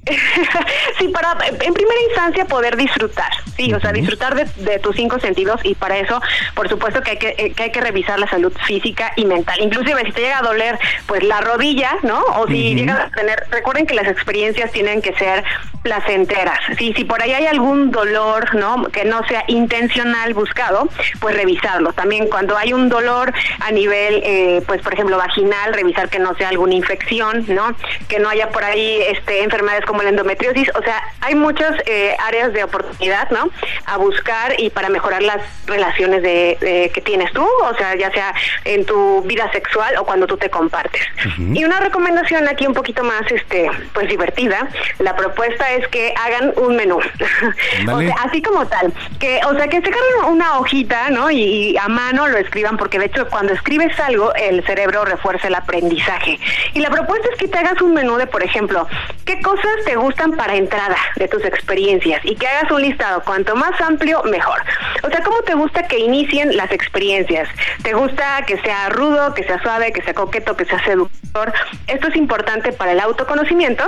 S24: sí, para en primera instancia poder disfrutar, sí, o sea, disfrutar de, tus cinco sentidos y para eso, por supuesto que hay que, eh, que, hay que revisar la salud física y mental. Inclusive si te llega a doler, pues la rodilla, ¿no? O si llegas a tener, recuerden que las experiencias tienen que ser placenteras. Sí, si por ahí hay algún dolor, ¿no? Que no sea intencional buscado, pues revisarlo. También cuando hay un dolor a nivel, eh, pues por ejemplo vaginal, revisar que no sea alguna infección, ¿no? Que no haya por ahí este enfermedades como la endometriosis, o sea, hay muchas eh, áreas de oportunidad, ¿no? A buscar y para mejorar las relaciones de, que tienes tú, o sea, ya sea en tu vida sexual o cuando tú te compartes. Y una recomendación aquí un poquito más, este, pues divertida, la propuesta es que hagan un menú, o sea, así como tal, que, o sea, que se hagan una hojita, ¿no? Y, a mano lo escriban, porque de hecho cuando escribes algo, el cerebro refuerza el aprendizaje. Y la propuesta es que te hagas un menú de, por ejemplo, qué cosas te gustan para entrada de tus experiencias y que hagas un listado. Cuanto más amplio, mejor. O sea, ¿cómo te gusta que inicien las experiencias? ¿Te gusta que sea rudo, que sea suave, que sea coqueto, que sea seductor? Esto es importante para el autoconocimiento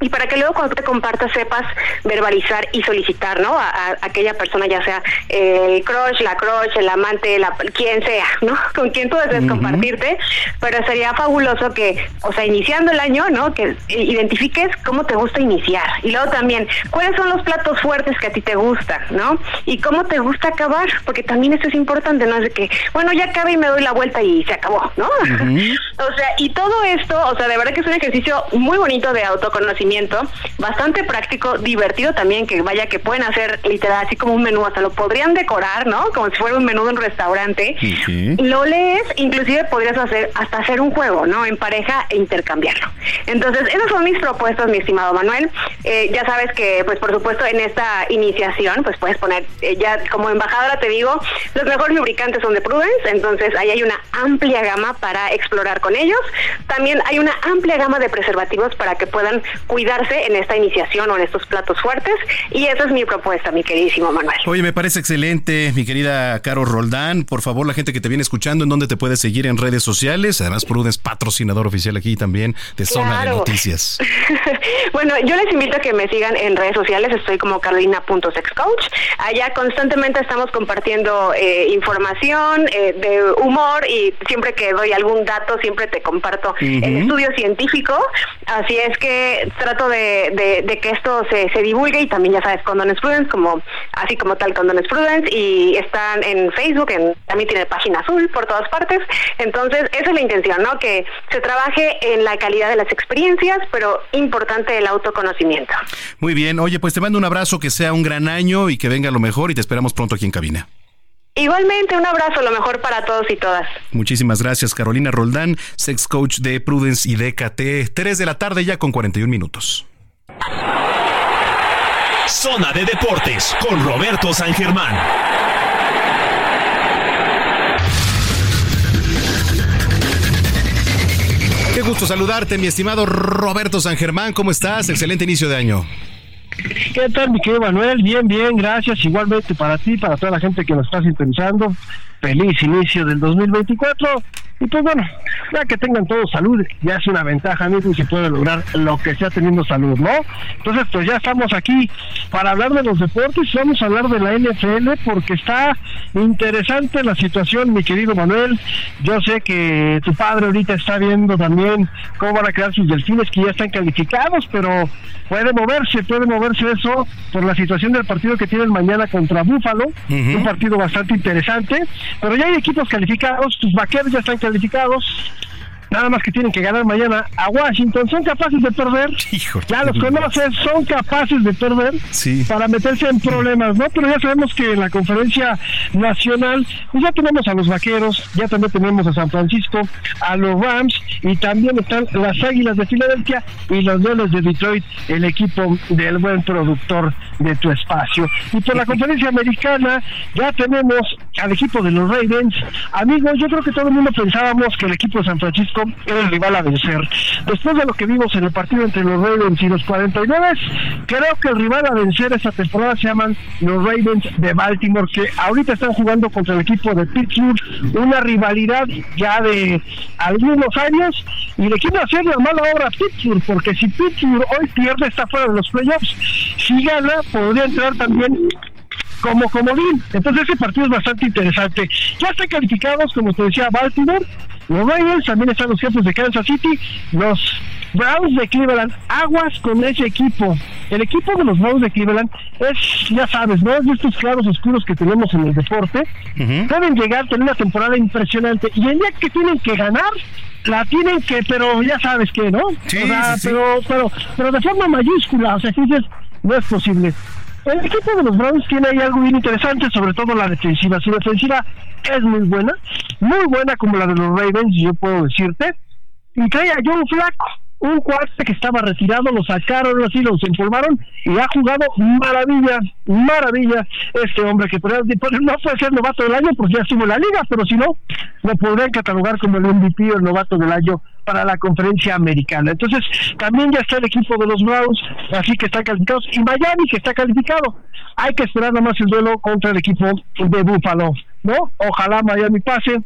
S24: y para que luego cuando te compartas sepas verbalizar y solicitar, ¿no? A, aquella persona, ya sea el crush, la crush, el amante, la, quien sea, ¿no? Con quien tú desees compartirte, pero sería fabuloso que, o sea, iniciando el año, ¿no? Que identifiques cómo te gusta iniciar. Y luego también, ¿cuáles son los platos fuertes que a ti te gustan, ¿no? Y cómo te gusta acabar, porque también eso es importante, ¿no? Es de que, bueno, ya acabé y me doy la vuelta y se acabó, ¿no? o sea, y todo esto, o sea, de verdad que es un ejercicio muy bonito de autoconocimiento bastante práctico, divertido también, que vaya que pueden hacer literal así como un menú, hasta lo podrían decorar, ¿no? Como si fuera un menú de un restaurante. Lo lees, inclusive podrías hacer hasta hacer un juego, ¿no? En pareja e intercambiarlo. Entonces, esas son mis propuestas, mi estimado Manuel. Eh, ya sabes que, pues por supuesto, en esta iniciación, pues puedes poner, eh, ya como embajadora te digo, los mejores lubricantes son de Prudence, entonces ahí hay una amplia gama para explorar con ellos. También hay una amplia gama de preservativos para que puedan cuidar cuidarse en esta iniciación o en estos platos fuertes. Y esa es mi propuesta, mi queridísimo Manuel.
S3: Oye, me parece excelente, mi querida Caro Roldán. Por favor, la gente que te viene escuchando, ¿en dónde te puede seguir en redes sociales? Además, Prudence, patrocinador oficial aquí también de Zona de Noticias.
S24: bueno, yo les invito a que me sigan en redes sociales. Estoy como carolina.sexcoach. Allá constantemente estamos compartiendo eh, información eh, de humor y siempre que doy algún dato, siempre te comparto el estudio científico. Así es que trato de, que esto se, se, divulgue y también ya sabes, Condones Prudence, como, así como tal Condones Prudence, y están en Facebook, en, también tiene página azul por todas partes. Entonces, esa es la intención, ¿no? Que se trabaje en la calidad de las experiencias, pero importante el autoconocimiento.
S3: Muy bien, oye, pues te mando un abrazo, que sea un gran año y que venga lo mejor y te esperamos pronto aquí en cabina.
S24: Igualmente, un abrazo, lo mejor para todos y todas.
S3: Muchísimas gracias, Carolina Roldán, sex coach de Prudence y DKT. 3 de la tarde ya con 41 minutos.
S2: Zona de Deportes con Roberto San Germán.
S3: Qué gusto saludarte, mi estimado Roberto San Germán. ¿Cómo estás? Excelente inicio de año.
S25: ¿Qué tal, mi querido Manuel? Bien, bien, gracias. Igualmente para ti, para toda la gente que nos está sintonizando. Feliz inicio del 2024. Y pues bueno, ya que tengan todos salud, ya es una ventaja, amigo, y se puede lograr lo que sea teniendo salud, ¿no? Entonces, pues ya estamos aquí para hablar de los deportes y vamos a hablar de la NFL porque está interesante la situación, mi querido Manuel. Yo sé que tu padre ahorita está viendo también cómo van a quedar sus delfines que ya están calificados, pero puede moverse, puede moverse eso por la situación del partido que tienen mañana contra Búfalo, un partido bastante interesante, pero ya hay equipos calificados, tus vaqueros ya están calificados, nada más que tienen que ganar mañana a Washington, son capaces de perder. ya los conoces, son capaces de perder para meterse en problemas, ¿no? Pero ya sabemos que en la conferencia nacional, pues ya tenemos a los vaqueros, ya también tenemos a San Francisco, a los Rams y también están las Águilas de Filadelfia y los Leones de Detroit, el equipo del buen productor de tu espacio. Y por la conferencia americana ya tenemos al equipo de los Ravens. Amigos, yo creo que todo el mundo pensábamos que el equipo de San Francisco era el rival a vencer. Después de lo que vimos en el partido entre los Ravens y los 49, creo que el rival a vencer esta temporada se llaman los Ravens de Baltimore, que ahorita están jugando contra el equipo de Pittsburgh, una rivalidad ya de algunos años, y le quiero hacer la mala obra a Pittsburgh, porque si Pittsburgh hoy pierde, está fuera de los playoffs. Si gana, podría entrar también como comodín. Entonces ese partido es bastante interesante. Ya están calificados, como te decía, Baltimore, los Ravens, también están los jefes de Kansas City, los Browns de Cleveland, aguas con ese equipo. El equipo de los Browns de Cleveland es, ya sabes, ¿no? Es de estos claros oscuros que tenemos en el deporte. Deben llegar, tener una temporada impresionante. Y el día que tienen que ganar, la tienen que, pero ya sabes que, ¿no? Sí, Pero, pero, pero de forma mayúscula, o sea, dices, no es posible. El equipo de los Browns tiene ahí algo bien interesante, sobre todo la defensiva. Su defensiva es muy buena, muy buena como la de los Ravens, yo puedo decirte. Y trae a John Flaco, un cuate que estaba retirado, lo sacaron así, lo empolvaron y ha jugado maravilla, maravilla este hombre que no puede ser novato del año porque ya estuvo la liga, pero si no, lo podrían catalogar como el MVP o el novato del año para la conferencia americana. Entonces, también ya está el equipo de los Browns, así que están calificados, y Miami que está calificado. Hay que esperar nada más el duelo contra el equipo de Buffalo, ¿no? Ojalá Miami pase,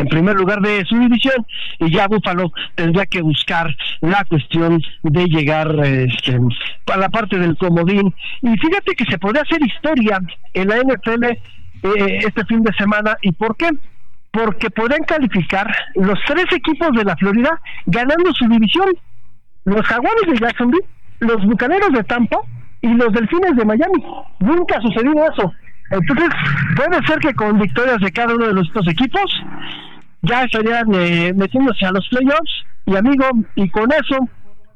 S25: en primer lugar de su división y ya Búfalo tendrá que buscar la cuestión de llegar este, a la parte del comodín. Y fíjate que se podría hacer historia en la NFL eh, este fin de semana. Y por qué porque podrían calificar los tres equipos de la Florida ganando su división. Los jaguares de Jacksonville los bucaneros de Tampa y los delfines de Miami. Nunca ha sucedido eso. Entonces, puede ser que con victorias de cada uno de los dos equipos ya estarían eh, metiéndose a los playoffs y amigo, y con eso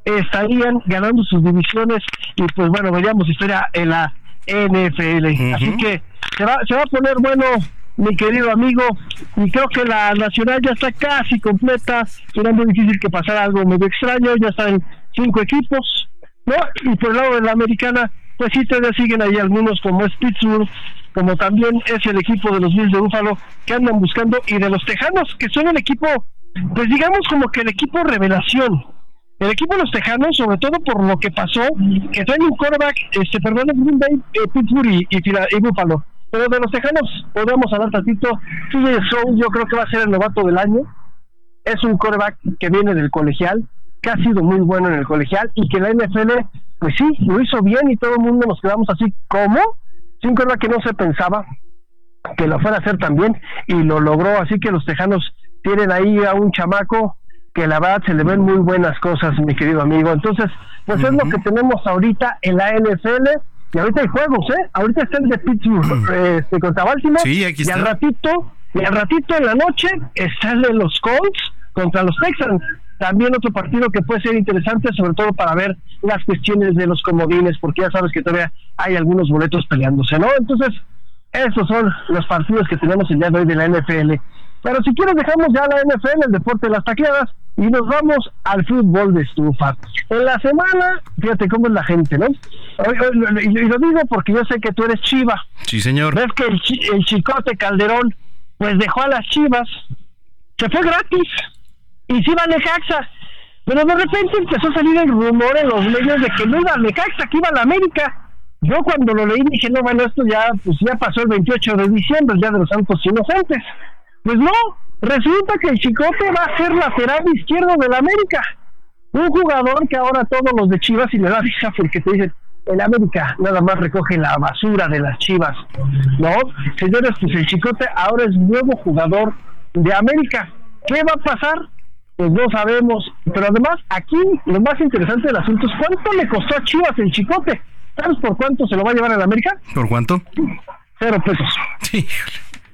S25: estarían ganando sus divisiones y pues bueno, veríamos historia en la NFL. Así que se va, se va a poner bueno, mi querido amigo, y creo que la nacional ya está casi completa, será muy difícil que pasara algo medio extraño, ya están cinco equipos, ¿no? Y por el lado de la americana, pues sí, todavía siguen ahí algunos como es Pittsburgh, como también es el equipo de los Bills de Búfalo que andan buscando y de los Tejanos que son el equipo, pues digamos como que el equipo revelación. El equipo de los Tejanos, sobre todo por lo que pasó, que traen un quarterback, este, perdón, Green Bay, eh, Pittsburgh y, y, Búfalo. Pero de los Tejanos podemos hablar tantito. CJ Stroud yo creo que va a ser el novato del año. Es un quarterback que viene del colegial, que ha sido muy bueno en el colegial y que la NFL, pues sí, lo hizo bien y todo el mundo nos quedamos así, ¿cómo? Sin verdad que no se pensaba que lo fuera a hacer también y lo logró, así que los tejanos tienen ahí a un chamaco que la verdad se le ven muy buenas cosas, mi querido amigo. Entonces, pues es lo que tenemos ahorita en la NFL. Y ahorita hay juegos, ¿eh? Ahorita está el de Pittsburgh este, contra Baltimore.
S3: Sí, aquí está.
S25: Y al ratito, y al ratito en la noche está el de los Colts contra los Texans también otro partido que puede ser interesante, sobre todo para ver las cuestiones de los comodines, porque ya sabes que todavía hay algunos boletos peleándose, ¿no? Entonces, esos son los partidos que tenemos el día de hoy de la NFL. Pero si quieres dejamos ya la NFL, el deporte de las tacleadas, y nos vamos al fútbol de estufa. En la semana, fíjate cómo es la gente, ¿no? Y lo digo porque yo sé que tú eres chiva.
S3: Sí, señor.
S25: Ves que el, el chicote Calderón, pues dejó a las chivas, se fue gratis y sí va Necaxa. Pero de repente empezó a salir el rumor en los medios de que no iba Necaxa, que iba a la América. Yo cuando lo leí dije, no, bueno, esto ya, pues ya pasó el 28 de diciembre, ya de los Santos Inocentes. Pues no, resulta que el Chicote va a ser lateral izquierdo de la América. Un jugador que ahora todos los de Chivas, y le da risa porque te dicen, el América nada más recoge la basura de las Chivas. No, señores, pues el Chicote ahora es nuevo jugador de América. ¿Qué va a pasar? Pues no sabemos. Pero además, aquí lo más interesante del asunto es cuánto le costó a Chivas el chicote. ¿Sabes por cuánto se lo va a llevar a la América?
S3: ¿Por cuánto?
S25: Cero pesos. Sí.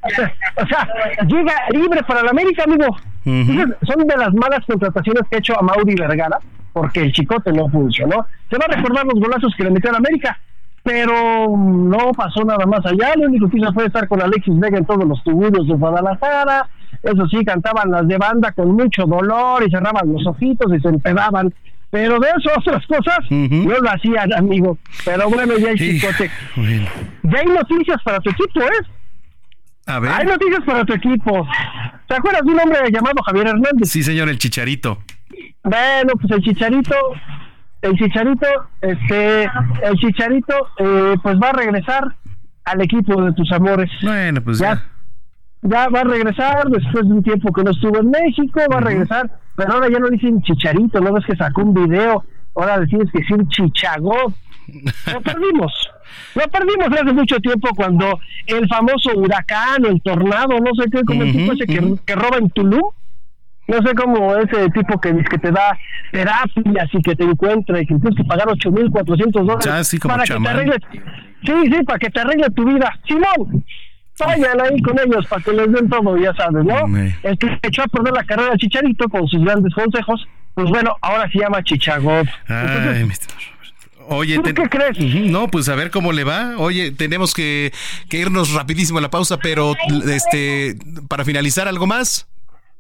S25: O sea, llega libre para la América, amigo. Son de las malas contrataciones que ha hecho a Mauri Vergara, porque el chicote no funcionó. Se va a recordar los golazos que le metió a la América, pero no pasó nada más allá. Lo único que hizo fue estar con Alexis Vega en todos los tuburos de Guadalajara. Eso sí, cantaban las de banda con mucho dolor y cerraban los ojitos y se empedaban. Pero de eso otras cosas no lo hacían, amigo. Pero bueno, ya hay chicote. Ya hay noticias para tu equipo, ¿eh?
S3: A ver.
S25: Hay noticias para tu equipo. ¿Te acuerdas de un hombre llamado Javier Hernández?
S3: Sí, señor, el chicharito.
S25: Bueno, pues el chicharito, el chicharito, este, el chicharito, eh, pues va a regresar al equipo de tus amores.
S3: Bueno, pues ya.
S25: Ya va a regresar después de un tiempo que no estuvo en México, va a regresar, pero ahora ya no dicen chicharito, no ves que sacó un video, ahora decimos que es un chichagot. Lo perdimos. Lo perdimos hace mucho tiempo cuando el famoso huracán, el tornado, no sé qué, como el tipo ese que, que roba en Tulum, no sé cómo ese tipo que, que te da terapias y que te encuentra y que tienes que pagar 8.400 dólares
S3: Ya, sí, como
S25: para que te
S3: chamán.
S25: arregle. Sí, sí, para que te arregle tu vida. Simón, vayan ahí con ellos para que les den todo, ya sabes, ¿no? El que echó a perder la carrera de Chicharito con sus grandes consejos, pues bueno, ahora se llama Chichagot.
S3: Ay. Oye,
S25: ¿Tú qué crees?
S3: No, pues a ver cómo le va. Oye, tenemos que, que irnos rapidísimo a la pausa, pero este para finalizar algo más.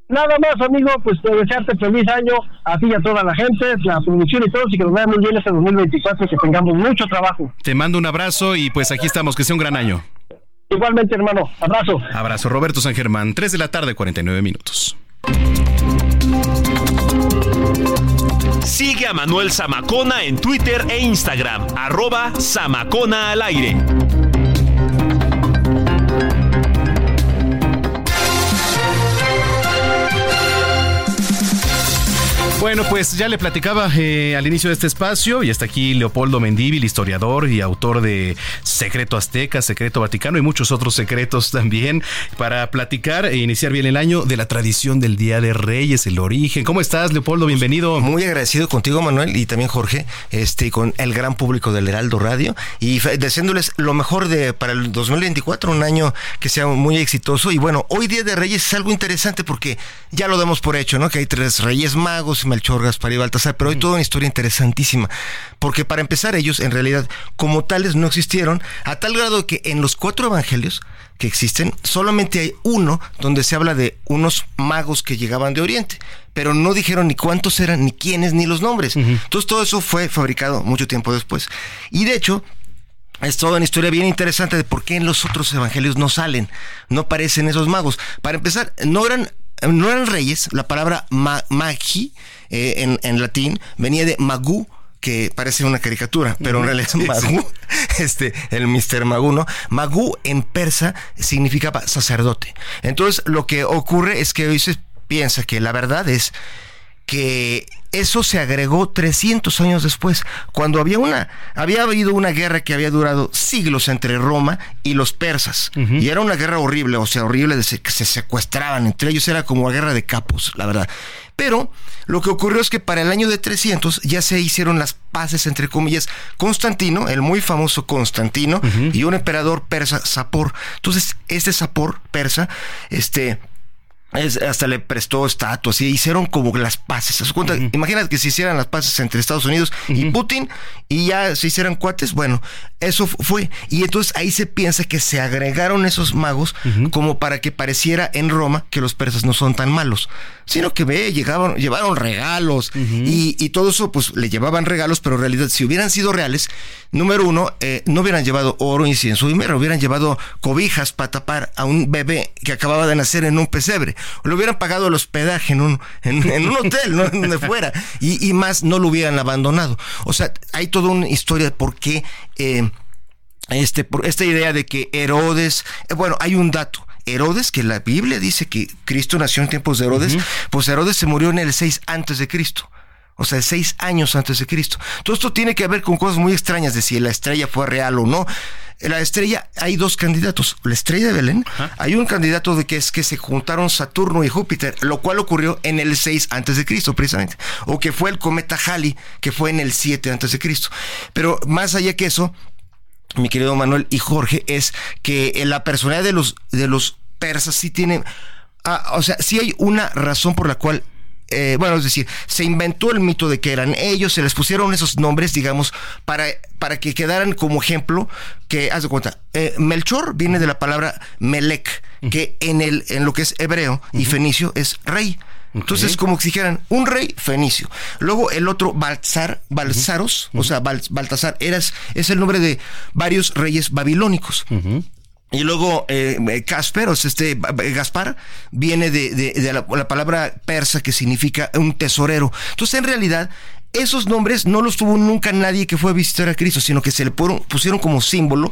S25: Nada más, amigo, pues te desearte feliz año a ti y a toda la gente, la producción y todos, y que nos vaya muy bien este 2024, que tengamos mucho trabajo.
S3: Te mando un abrazo y pues aquí estamos, que sea un gran año.
S25: Igualmente, hermano, abrazo.
S3: Abrazo, Roberto San Germán, 3 de la tarde, 49 minutos.
S2: Sigue a Manuel Zamacona en Twitter e Instagram, arroba Zamacona al aire.
S3: Bueno, pues ya le platicaba eh, al inicio de este espacio y hasta aquí Leopoldo Mendívil, historiador y autor de Secreto Azteca, Secreto Vaticano y muchos otros secretos también para platicar e iniciar bien el año de la tradición del Día de Reyes, el origen. ¿Cómo estás, Leopoldo? Bienvenido.
S26: Muy agradecido contigo, Manuel, y también Jorge, este, y con el gran público del Heraldo Radio y deseándoles lo mejor de para el 2024, un año que sea muy exitoso. Y bueno, hoy Día de Reyes es algo interesante porque ya lo damos por hecho, ¿no? Que hay tres Reyes Magos, Melchor, Gaspar y Baltasar, pero hay toda una historia interesantísima. Porque para empezar, ellos en realidad, como tales, no existieron, a tal grado que en los cuatro evangelios que existen, solamente hay uno donde se habla de unos magos que llegaban de Oriente, pero no dijeron ni cuántos eran, ni quiénes, ni los nombres. Entonces todo eso fue fabricado mucho tiempo después. Y de hecho, es toda una historia bien interesante de por qué en los otros evangelios no salen, no aparecen esos magos. Para empezar, no eran, no eran reyes, la palabra ma- magi eh, en, en latín venía de magu, que parece una caricatura, pero en realidad
S3: sí.
S26: magu, este, el Mr. Magu, ¿no? Magu en persa significaba sacerdote. Entonces, lo que ocurre es que hoy se piensa que la verdad es que eso se agregó 300 años después, cuando había una había habido una guerra que había durado siglos entre Roma y los persas, y era una guerra horrible, o sea, horrible de se- que se secuestraban entre ellos, era como la guerra de capos, la verdad. Pero lo que ocurrió es que para el año de 300 ya se hicieron las paces, entre comillas, Constantino, el muy famoso Constantino, y un emperador persa, Sapor. Entonces, este Sapor persa, este, es- hasta le prestó estatuas y hicieron como las paces. ¿Haz de cuenta? Imagínate que se hicieran las paces entre Estados Unidos y Putin y ya se hicieran cuates. Bueno, eso fu- fue. Y entonces ahí se piensa que se agregaron esos magos como para que pareciera en Roma que los persas no son tan malos, sino que ve, llegaban, llevaron regalos y, y todo eso, pues le llevaban regalos, pero en realidad, si hubieran sido reales, número uno, eh, no hubieran llevado oro, incienso y hubieran llevado cobijas para tapar a un bebé que acababa de nacer en un pesebre. Le hubieran pagado el hospedaje en un, en, en un hotel, no donde fuera. Y, y más, no lo hubieran abandonado. O sea, hay toda una historia de por qué. eh, este, por esta idea de que Herodes, eh, bueno, hay un dato. Herodes, que la Biblia dice que Cristo nació en tiempos de Herodes, pues Herodes se murió en el 6 antes de Cristo. O sea, seis años antes de Cristo. Todo esto tiene que ver con cosas muy extrañas de si la estrella fue real o no. La estrella, hay dos candidatos. La estrella de Belén, hay un candidato de que es que se juntaron Saturno y Júpiter, lo cual ocurrió en el 6 antes de Cristo, precisamente. O que fue el cometa Halley, que fue en el 7 antes de Cristo. Pero más allá que eso, mi querido Manuel y Jorge, es que la personalidad de los, de los persas sí tienen, ah, o sea, sí hay una razón por la cual eh, bueno, es decir, se inventó el mito de que eran ellos, se les pusieron esos nombres, digamos, para, para que quedaran como ejemplo, que, haz de cuenta, eh, Melchor viene de la palabra Melec, que en, el, en lo que es hebreo y fenicio es rey. Entonces, como si dijeran, un rey fenicio. Luego el otro, Balzar, Balzaros, o sea, Baltasar, eras, es el nombre de varios reyes babilónicos. Y luego eh, Casper, o sea, este Gaspar, viene de, de, la, palabra persa que significa un tesorero. Entonces, en realidad, esos nombres no los tuvo nunca nadie que fue a visitar a Cristo, sino que se le pusieron como símbolo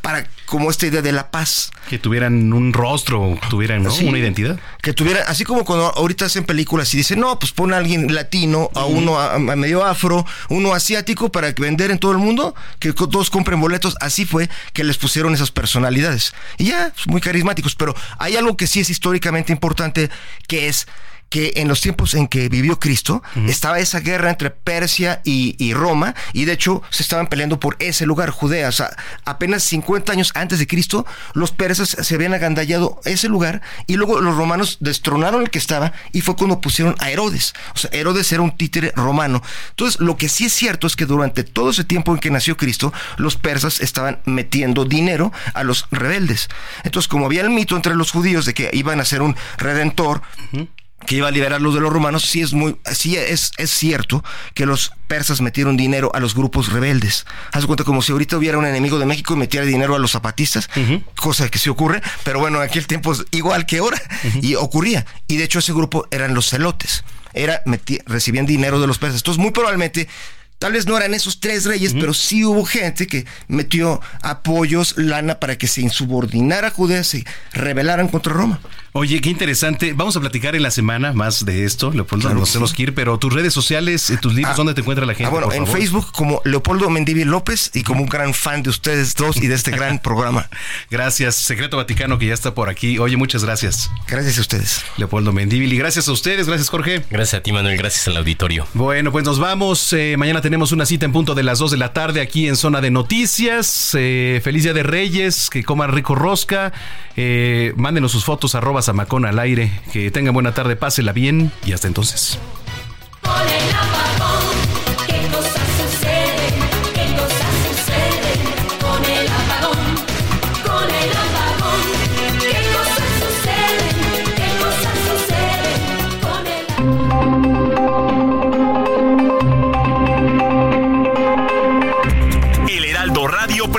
S26: para como esta idea de la paz.
S3: Que tuvieran un rostro, tuvieran una identidad.
S26: Que tuvieran, así como cuando ahorita hacen películas y dicen, no, pues pon a alguien latino, a uno a, medio afro, uno asiático para vender en todo el mundo, que todos compren boletos. Así fue que les pusieron esas personalidades. Y ya, pues, muy carismáticos. Pero hay algo que sí es históricamente importante, que es que en los tiempos en que vivió Cristo estaba esa guerra entre Persia y, Roma y de hecho se estaban peleando por ese lugar, Judea. O sea, apenas 50 años antes de Cristo, los persas se habían agandallado ese lugar y luego los romanos destronaron el que estaba y fue cuando pusieron a Herodes. O sea, Herodes era un títere romano. Entonces, lo que sí es cierto es que durante todo ese tiempo en que nació Cristo, los persas estaban metiendo dinero a los rebeldes. Entonces, como había el mito entre los judíos de que iban a ser un redentor, que iba a liberarlos de los romanos, sí es muy, sí es, es cierto que los persas metieron dinero a los grupos rebeldes. Haz cuenta como si ahorita hubiera un enemigo de México y metiera dinero a los zapatistas, cosa que sí ocurre, pero bueno, en aquel tiempo es igual que ahora, y ocurría. Y de hecho ese grupo eran los celotes, era, recibían dinero de los persas. Entonces muy probablemente Tal vez no eran esos tres reyes, pero sí hubo gente que metió apoyos, lana para que se insubordinara a Judea, se rebelaran contra Roma.
S3: Oye, qué interesante. Vamos a platicar en la semana más de esto, Leopoldo. nos tenemos que ir, pero tus redes sociales, eh, tus libros, ah, ¿dónde te encuentra la gente?
S26: Ah, bueno, en Facebook como Leopoldo Mendivil López y como un gran fan de ustedes dos y de este gran programa.
S3: Gracias, Secreto Vaticano que ya está por aquí. Oye, muchas gracias.
S26: Gracias a ustedes.
S3: Leopoldo Mendivil y gracias a ustedes. Gracias, Jorge.
S4: Gracias a ti, Manuel. Gracias al auditorio.
S3: Bueno, pues nos vamos. Eh, mañana tenemos una cita en punto de las 2 de la tarde aquí en Zona de Noticias. Eh, feliz Día de Reyes, que coman rico rosca. Eh, mándenos sus fotos arroba Zamacón al aire. Que tengan buena tarde, pásela bien y hasta entonces.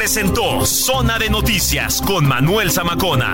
S2: presentó Zona de Noticias con Manuel Zamacona.